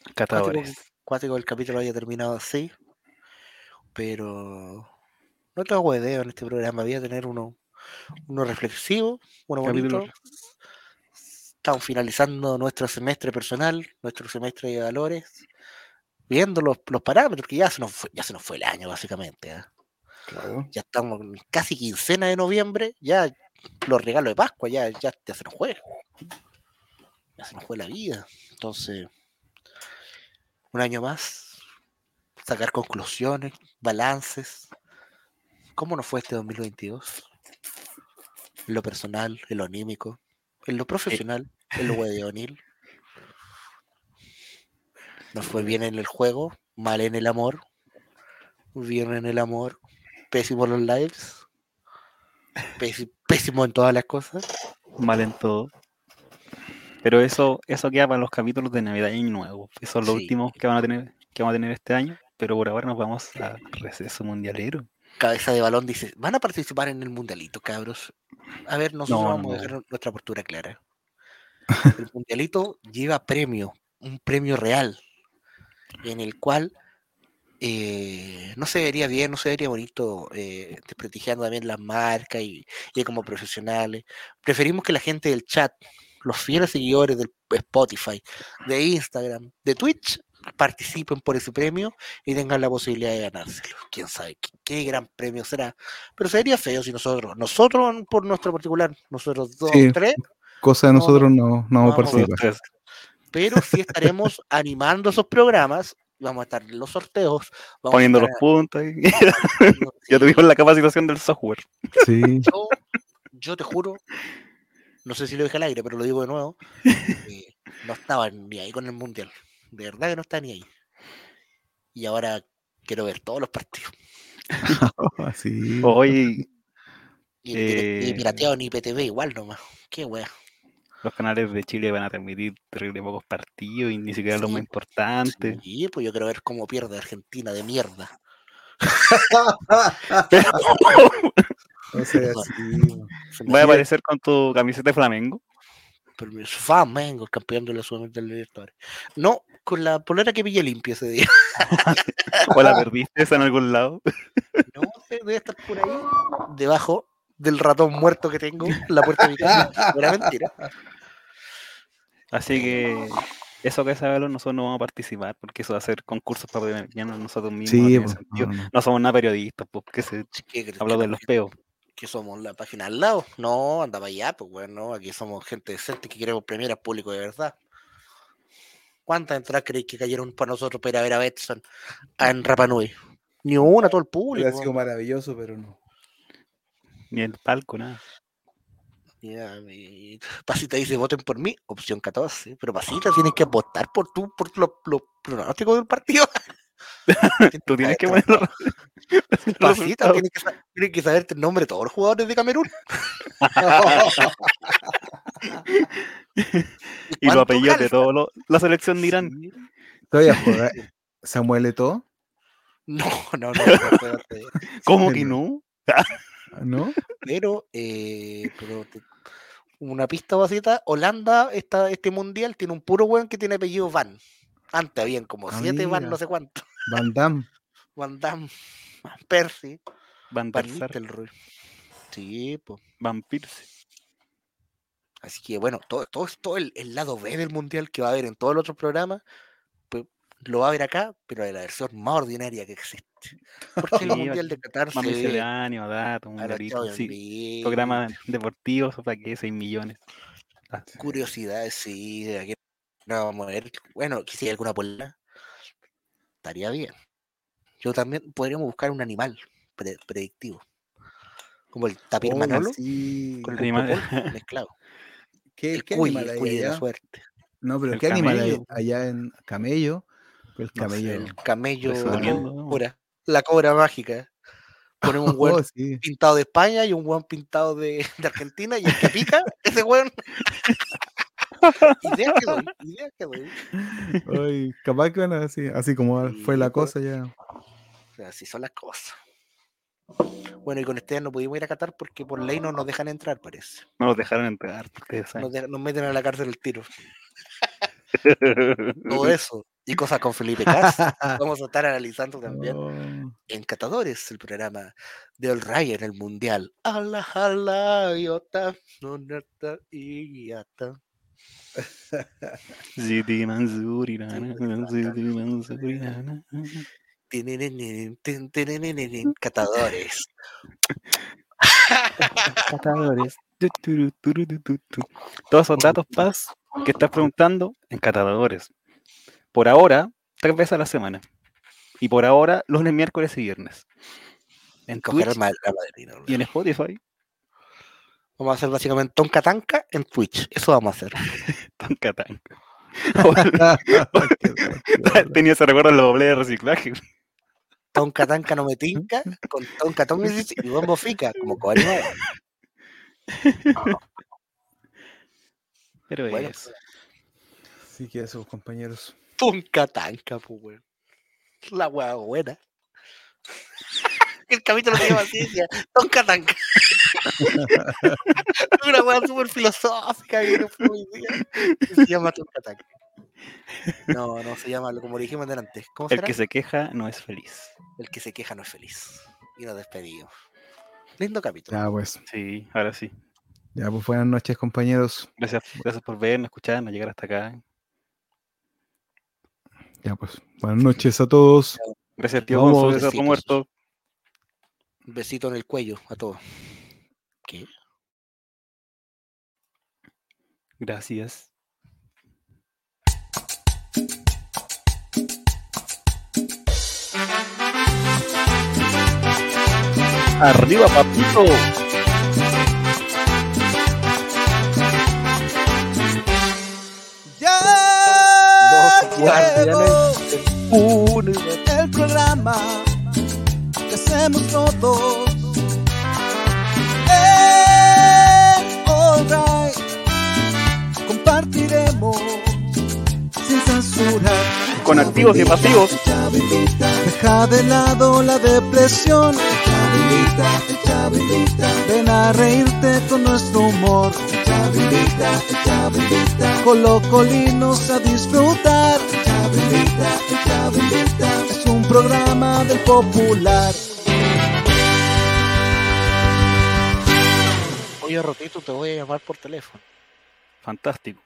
Cuático, Catadores. cuático que el capítulo haya terminado así. Pero no tengo hueveo en este programa. Voy a tener uno, uno reflexivo, uno Capítulo bonito. Estamos finalizando nuestro semestre personal, nuestro semestre de valores, viendo los, los parámetros, que ya se nos fue, ya se nos fue el año, básicamente. ¿ah? claro. Ya estamos casi quincena de noviembre, ya los regalos de Pascua, ya, ya, ya se nos. Ya se nos fue la vida. Entonces, un año más, sacar conclusiones, balances. ¿Cómo nos fue este 2022? En lo personal, en lo anímico, en lo profesional, en lo hueonil. Nos fue bien en el juego, mal en el amor, bien en el amor, pésimo en los lives, pésimo en todas las cosas. Mal en todo. Pero eso, eso queda para los capítulos de Navidad y Año Nuevo. Esos son los Sí. últimos que van a tener, que vamos a tener este año. Pero por ahora nos vamos a receso mundialero. Cabeza de balón dice, ¿van a participar en el mundialito, cabros? A ver, nosotros No, vamos a dejar nuestra postura clara. El mundialito lleva premio, un premio real, en el cual eh, no se vería bien, no se vería bonito eh, desprestigiando también las marcas y, y como profesionales. Preferimos que la gente del chat, los fieles seguidores del Spotify, de Instagram, de Twitch, participen por ese premio y tengan la posibilidad de ganárselo. Quién sabe qué, qué gran premio será. Pero sería feo si nosotros, nosotros por nuestro particular, nosotros dos, Sí. tres, Cosa de No, nosotros no, no vamos a vamos a participar. Pero sí estaremos animando esos programas. Vamos a estar en los sorteos. Vamos a poniendo los puntos. haciendo- [laughs] [laughs] ya sí, tuvimos la capacitación del software. Sí. yo, yo te juro, no sé si lo dije al aire, pero lo digo de nuevo, eh, no estaba ni ahí con el mundial. De verdad que no está ni ahí. Y ahora quiero ver todos los partidos. [laughs] Así. Hoy Y, pira- y Eh, pirateado ni IPTV igual nomás. Qué wea. Los canales de Chile van a transmitir terrible pocos partidos y ni siquiera los Sí, más importantes. Sí, pues yo quiero ver cómo pierde Argentina de mierda. [laughs] No así. Va a aparecer con tu camiseta de Flamengo. pero mi Flamengo, el campeón de la Libertadores. No, con la polera que pillé limpia ese día. [laughs] ¿O la perdiste esa en algún lado? [laughs] No, debe estar por ahí, debajo del ratón muerto que tengo en la puerta de mi casa. [laughs] Era mentira. Así que eso que sabemos nosotros no vamos a participar porque eso va a ser concursos para premiarnos nosotros mismos. Sí, no, tiene pues, no, no. No somos nada periodistas, pues que se ¿Qué crees habló que de los peos. que somos la página al lado. No, anda para allá, pues bueno, aquí somos gente decente que queremos premiar al público de verdad. ¿Cuántas entradas creéis que cayeron para nosotros para ir a ver a Betson en Rapanui? Ni una, todo el público. Hubiera sido maravilloso, pero no. Ni el palco, nada. Mi- [laughs] Pasita dice, voten por mí, opción 14. Pero Pasita, tienes que votar por tú, por los los pronósticos del partido. [laughs] Tú tienes que saber ponerlo. [laughs] Pasita, tienes que, sa- tienes que saberte el nombre de todos los jugadores de Camerún. y los apellidos de toda la selección de Irán. Todavía juega Samuel Eto'o, No, no, no. ¿Cómo que no? ¿No? pero, eh, pero te- una pista basita, Holanda, esta, este mundial tiene un puro weón que tiene apellido Van. Antes habían como Ah, siete Van, no sé cuánto. Van Damme. [laughs] Van Damme, Van Persie, Van Nistelrooy. Sí, pues. Van Persie. Así que bueno, todo, todo, todo el, el lado B del mundial que va a haber en todos los otros programas, pues lo va a haber acá, pero de la versión más ordinaria que existe. Porque el Sí, mundial de Qatar se misceláneo, datos, un Ahora, garito, chao, sí. Programas deportivos, ¿para qué? 6 millones. Ah, curiosidades, sí, de aquí no vamos a ver. Bueno, que si hay alguna polera, estaría bien. Yo también podríamos buscar un animal pre- predictivo. Como el tapir Oye, manolo sí. con el Animal- [laughs] mezclado. ¿Qué, El qué cuy, animal el hay cuy de la suerte. No, pero El ¿qué animal hay camello. allá en Camello? El No sé, camello. el camello cobra, la cobra mágica. Ponen un [laughs] Oh, hueón sí. pintado de España y un hueón pintado de, de Argentina y el que pica, ese hueón. [laughs] idea que doy, idea que doy. Ay, capaz que van así, así como fue la pues. cosa ya. Así son las cosas. Bueno, y con este no pudimos ir a Qatar porque por ley no nos dejan entrar, parece. No los dejaron entrar, porque saben. Nos, de- nos meten a la cárcel el tiro. [laughs] Todo eso y cosas con Felipe Cas. [laughs] Vamos a estar analizando también Oh, en Catadores, el programa de All Ray en el Mundial. Ala, ala, iota, no, nata, iata. Tin, tinininin, Catadores. Catadores. Todos esos datos, Paz, que estás preguntando en Catadores. Por ahora, tres veces a la semana. Y por ahora, lunes, miércoles y viernes. En Coger Twitch la madrina, y en Spotify. Vamos a hacer básicamente Tonka Tanka en Twitch. Eso vamos a hacer. [laughs] Tonka Tanka. [laughs] Tenía ese recuerdo en los dobles de reciclaje. Tonka Tanka no me [laughs] tinca con Tonka Tonka y Bombo Fica, como cobarde. Pero Bueno, es. sí que eso, compañeros. [laughs] Tonka Tanka, pues, weón. La hueá buena. El capítulo se llama así, decía. [laughs] Una hueá súper filosófica que no fue Se llama Tonka Tanka. No, no, se llama, como dijimos delante. ¿Cómo El será? que se queja no es feliz. El que se queja no es feliz. Y nos despedimos. Lindo capítulo. Ya pues, Sí, ahora sí. ya pues buenas noches, compañeros. Gracias, gracias por vernos, escucharnos, llegar hasta acá. Ya pues, buenas noches a todos. Gracias, tío Vamos, Gonzo, gracias, besitos. muerto. Un besito en el cuello a todos. ¿Qué? Gracias. Arriba, papito. Guardianes llegó el programa que hacemos todos. En All Right compartiremos sin censura. Con activos y pasivos. Deja de lado la depresión. Chavita, chavita, ven a reírte con nuestro humor. Chavita, chavita, colocolinos a disfrutar. Es un programa del popular. Oye, Rotito, te voy a llamar por teléfono. Fantástico.